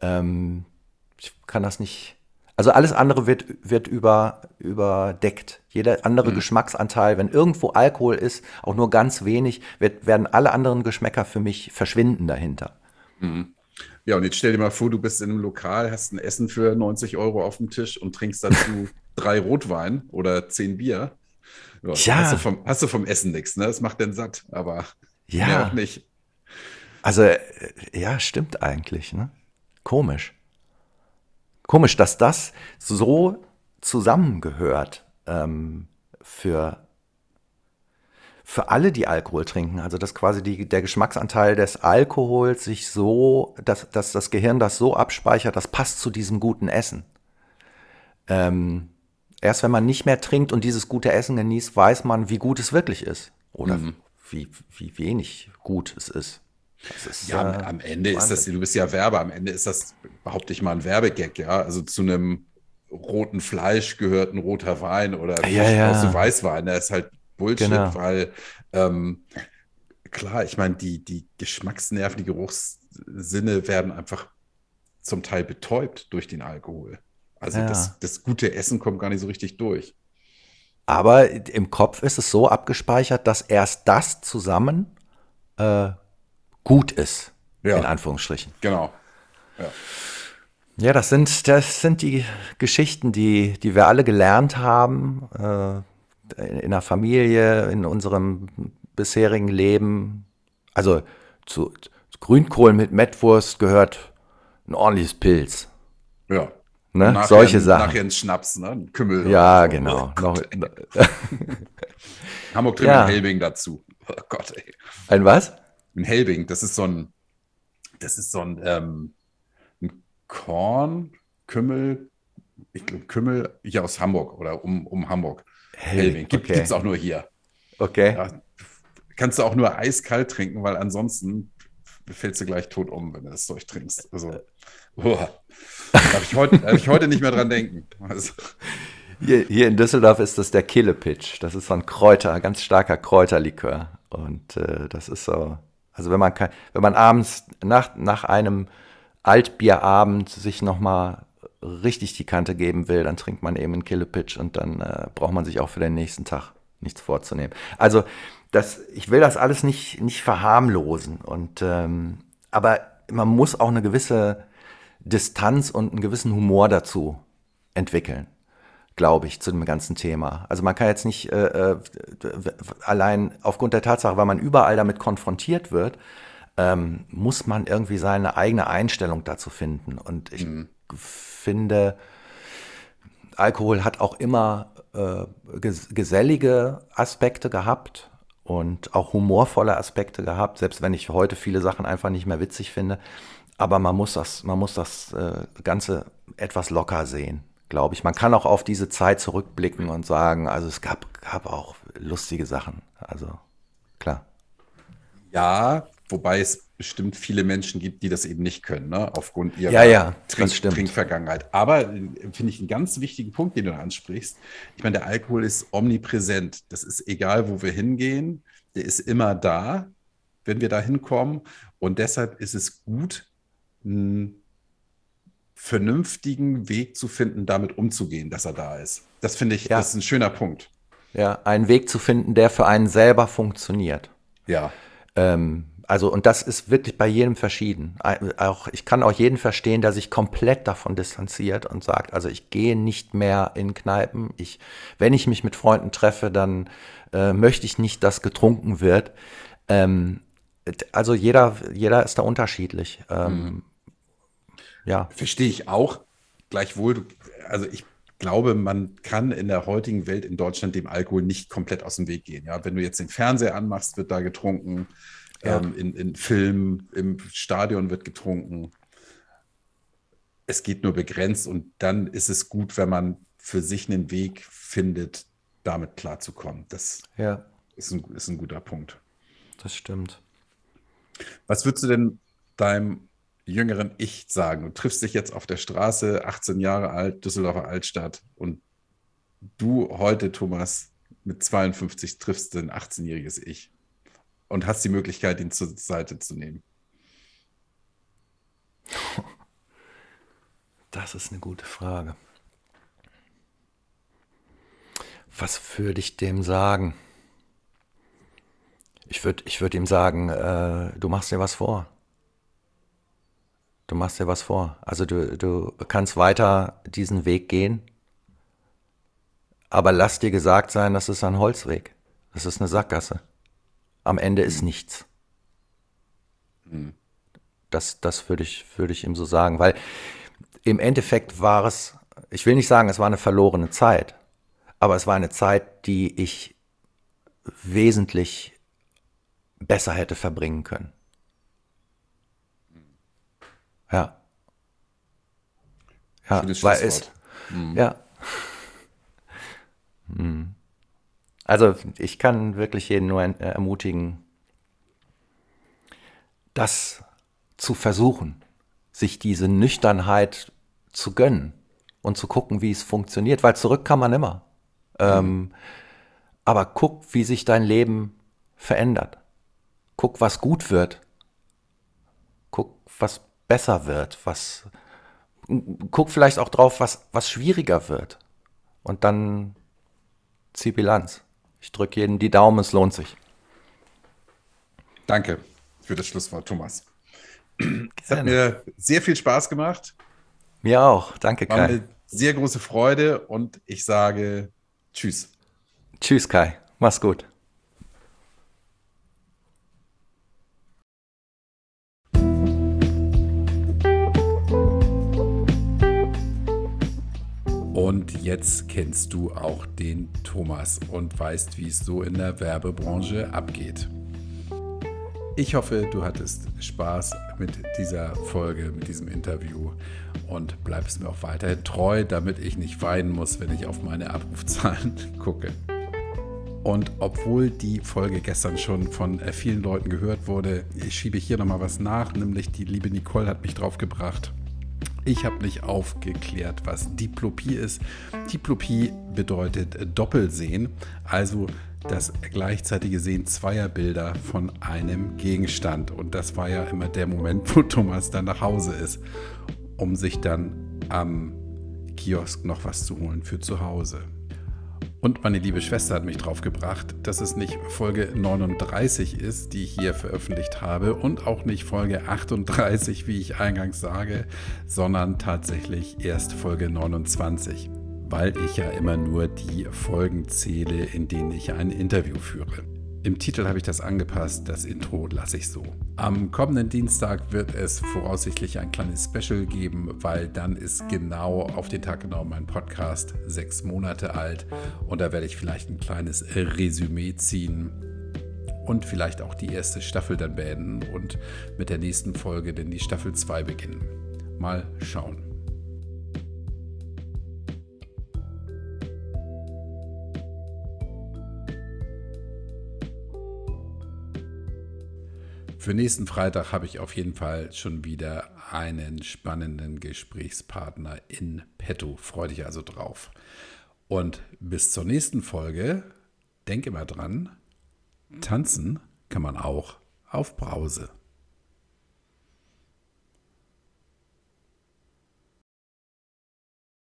Ähm, ich kann das nicht. Also alles andere wird, wird über, überdeckt. Jeder andere mhm. Geschmacksanteil, wenn irgendwo Alkohol ist, auch nur ganz wenig, wird, werden alle anderen Geschmäcker für mich verschwinden dahinter. Mhm. Ja, und jetzt stell dir mal vor, du bist in einem Lokal, hast ein Essen für 90 Euro auf dem Tisch und trinkst dazu drei Rotwein oder zehn Bier. Ja, ja. Hast, du vom, hast du vom Essen nichts, ne? Das macht den satt, aber ja. mehr auch nicht. Also, äh, ja, stimmt eigentlich, ne? Komisch. Komisch, dass das so zusammengehört ähm, für, für alle, die Alkohol trinken. Also, dass quasi die, der Geschmacksanteil des Alkohols sich so, dass, dass das Gehirn das so abspeichert, das passt zu diesem guten Essen. Ähm, Erst wenn man nicht mehr trinkt und dieses gute Essen genießt, weiß man, wie gut es wirklich ist. Oder mhm. wie, wie wenig gut es ist. Ist ja, äh, am Ende Wahnsinn. ist das, du bist ja Werber, am Ende ist das, behaupte ich mal, ein Werbegag, ja. Also zu einem roten Fleisch gehört ein roter Wein oder ja, ja. Weißwein. Der ist halt Bullshit, genau. weil ähm, klar, ich meine, die, die Geschmacksnerven, die Geruchssinne werden einfach zum Teil betäubt durch den Alkohol. Also ja. das, das gute Essen kommt gar nicht so richtig durch. Aber im Kopf ist es so abgespeichert, dass erst das zusammen äh, gut ist. Ja. In Anführungsstrichen. Genau. Ja. Ja, das sind, das sind die Geschichten, die, die wir alle gelernt haben, äh, in der Familie, in unserem bisherigen Leben. Also zu, zu Grünkohl mit Mettwurst gehört ein ordentliches Pilz. Ja. Ne? Nachher, Solche Sachen. Nachher ein Schnaps, ne? Ein Kümmel. Ja, so. genau. Oh Gott. Hamburg trinkt Ja. Helbing dazu. Oh Gott, ey. Ein was? Ein Helbing, das ist so ein, das ist so ein, ähm, ein Korn, Kümmel, ich glaube Kümmel hier aus Hamburg oder um, um Hamburg. Helbing. Gibt okay. es auch nur hier. Okay. Ja, kannst du auch nur eiskalt trinken, weil ansonsten fällst du gleich tot um, wenn du das Zeug trinkst. Also, boah. Darf ich heute, darf ich heute nicht mehr dran denken. Also, Hier, hier in Düsseldorf ist das der Killepitch. Das ist so ein Kräuter, ganz starker Kräuterlikör. Und äh, das ist so, also wenn man, wenn man abends nach, nach einem Altbierabend sich nochmal richtig die Kante geben will, dann trinkt man eben einen Killepitch und dann äh, braucht man sich auch für den nächsten Tag nichts vorzunehmen. Also das, ich will das alles nicht, nicht verharmlosen. Und, ähm, aber man muss auch eine gewisse Distanz und einen gewissen Humor dazu entwickeln glaube ich, zu dem ganzen Thema. Also man kann jetzt nicht äh, äh, allein aufgrund der Tatsache, weil man überall damit konfrontiert wird, ähm, muss man irgendwie seine eigene Einstellung dazu finden. Und ich finde, Alkohol hat auch immer äh, ges gesellige Aspekte gehabt und auch humorvolle Aspekte gehabt, selbst wenn ich heute viele Sachen einfach nicht mehr witzig finde. Aber man muss das, man muss das äh, Ganze etwas locker sehen, glaube ich. Man kann auch auf diese Zeit zurückblicken und sagen, also es gab, gab auch lustige Sachen. Also klar. ja, wobei es bestimmt viele Menschen gibt, die das eben nicht können, ne? aufgrund ihrer Ja, ja, Trink stimmt. Trinkvergangenheit. Aber äh, finde ich einen ganz wichtigen Punkt, den du ansprichst. Ich meine, der Alkohol ist omnipräsent. Das ist egal, wo wir hingehen. Der ist immer da, wenn wir da hinkommen. Und deshalb ist es gut, einen vernünftigen Weg zu finden, damit umzugehen, dass er da ist. Das finde ich, Ja. das ist ein schöner Punkt. Ja, einen Weg zu finden, der für einen selber funktioniert. Ja. Ähm, also, und das ist wirklich bei jedem verschieden. Auch, ich kann auch jeden verstehen, der sich komplett davon distanziert und sagt, also ich gehe nicht mehr in Kneipen. Ich, wenn ich mich mit Freunden treffe, dann äh, möchte ich nicht, dass getrunken wird. Ähm, also jeder, jeder ist da unterschiedlich. Ähm, Ja, Verstehe ich auch. Gleichwohl, also ich glaube, man kann in der heutigen Welt in Deutschland dem Alkohol nicht komplett aus dem Weg gehen. Ja, wenn du jetzt den Fernseher anmachst, wird da getrunken. Ja. Ähm, in, in Filmen, im Stadion wird getrunken. Es geht nur begrenzt und dann ist es gut, wenn man für sich einen Weg findet, damit klarzukommen. Das ja, ist ein, ist ein guter Punkt. das stimmt. Was würdest du denn deinem jüngeren Ich sagen? Du triffst dich jetzt auf der Straße, 18 Jahre alt, Düsseldorfer Altstadt und du heute, Thomas, mit 52 triffst ein 18-jähriges Ich und hast die Möglichkeit, ihn zur Seite zu nehmen. Das ist eine gute Frage. Was würde ich dem sagen? Ich würde ich würd ihm sagen, äh, du machst dir was vor. Du machst dir was vor. Also du, du kannst weiter diesen Weg gehen, aber lass dir gesagt sein, das ist ein Holzweg. Das ist eine Sackgasse. Am Ende ist nichts. Das, das würde ich, würde ich ihm so sagen, weil im Endeffekt war es, ich will nicht sagen, es war eine verlorene Zeit, aber es war eine Zeit, die ich wesentlich besser hätte verbringen können. Ja. Ja, Schönes weil es, Schlusswort. ja. Hm. Also ich kann wirklich jeden nur en- ermutigen, das zu versuchen, sich diese Nüchternheit zu gönnen und zu gucken, wie es funktioniert, weil zurück kann man immer. Ähm, aber guck, wie sich dein Leben verändert. Guck, was gut wird. Guck, was besser wird, was guck vielleicht auch drauf, was, was schwieriger wird. Und dann zieh Bilanz. Ich drücke jeden die Daumen, es lohnt sich. Danke für das Schlusswort, Thomas. Es hat mir sehr viel Spaß gemacht. Mir auch. Danke, War Kai. eine sehr große Freude und ich sage Tschüss. Tschüss, Kai. Mach's gut. Und jetzt kennst du auch den Thomas und weißt, wie es so in der Werbebranche abgeht. Ich hoffe, du hattest Spaß mit dieser Folge, mit diesem Interview und bleibst mir auch weiterhin treu, damit ich nicht weinen muss, wenn ich auf meine Abrufzahlen gucke. Und obwohl die Folge gestern schon von vielen Leuten gehört wurde, schiebe ich hier nochmal was nach, nämlich die liebe Nicole hat mich drauf gebracht. Ich habe nicht aufgeklärt, was Diplopie ist. Diplopie bedeutet Doppelsehen, also das gleichzeitige Sehen zweier Bilder von einem Gegenstand. Und das war ja immer der Moment, wo Thomas dann nach Hause ist, um sich dann am Kiosk noch was zu holen für zu Hause. Und meine liebe Schwester hat mich drauf gebracht, dass es nicht Folge 39 ist, die ich hier veröffentlicht habe und auch nicht Folge 38, wie ich eingangs sage, sondern tatsächlich erst Folge 29, weil ich ja immer nur die Folgen zähle, in denen ich ein Interview führe. Im Titel habe ich das angepasst, das Intro lasse ich so. Am kommenden Dienstag wird es voraussichtlich ein kleines Special geben, weil dann ist genau auf den Tag genau mein Podcast sechs Monate alt und da werde ich vielleicht ein kleines Resümee ziehen und vielleicht auch die erste Staffel dann beenden und mit der nächsten Folge denn die Staffel 2 beginnen. Mal schauen. Für nächsten Freitag habe ich auf jeden Fall schon wieder einen spannenden Gesprächspartner in petto. Freue dich also drauf. Und bis zur nächsten Folge, denke mal dran, tanzen kann man auch auf Brause.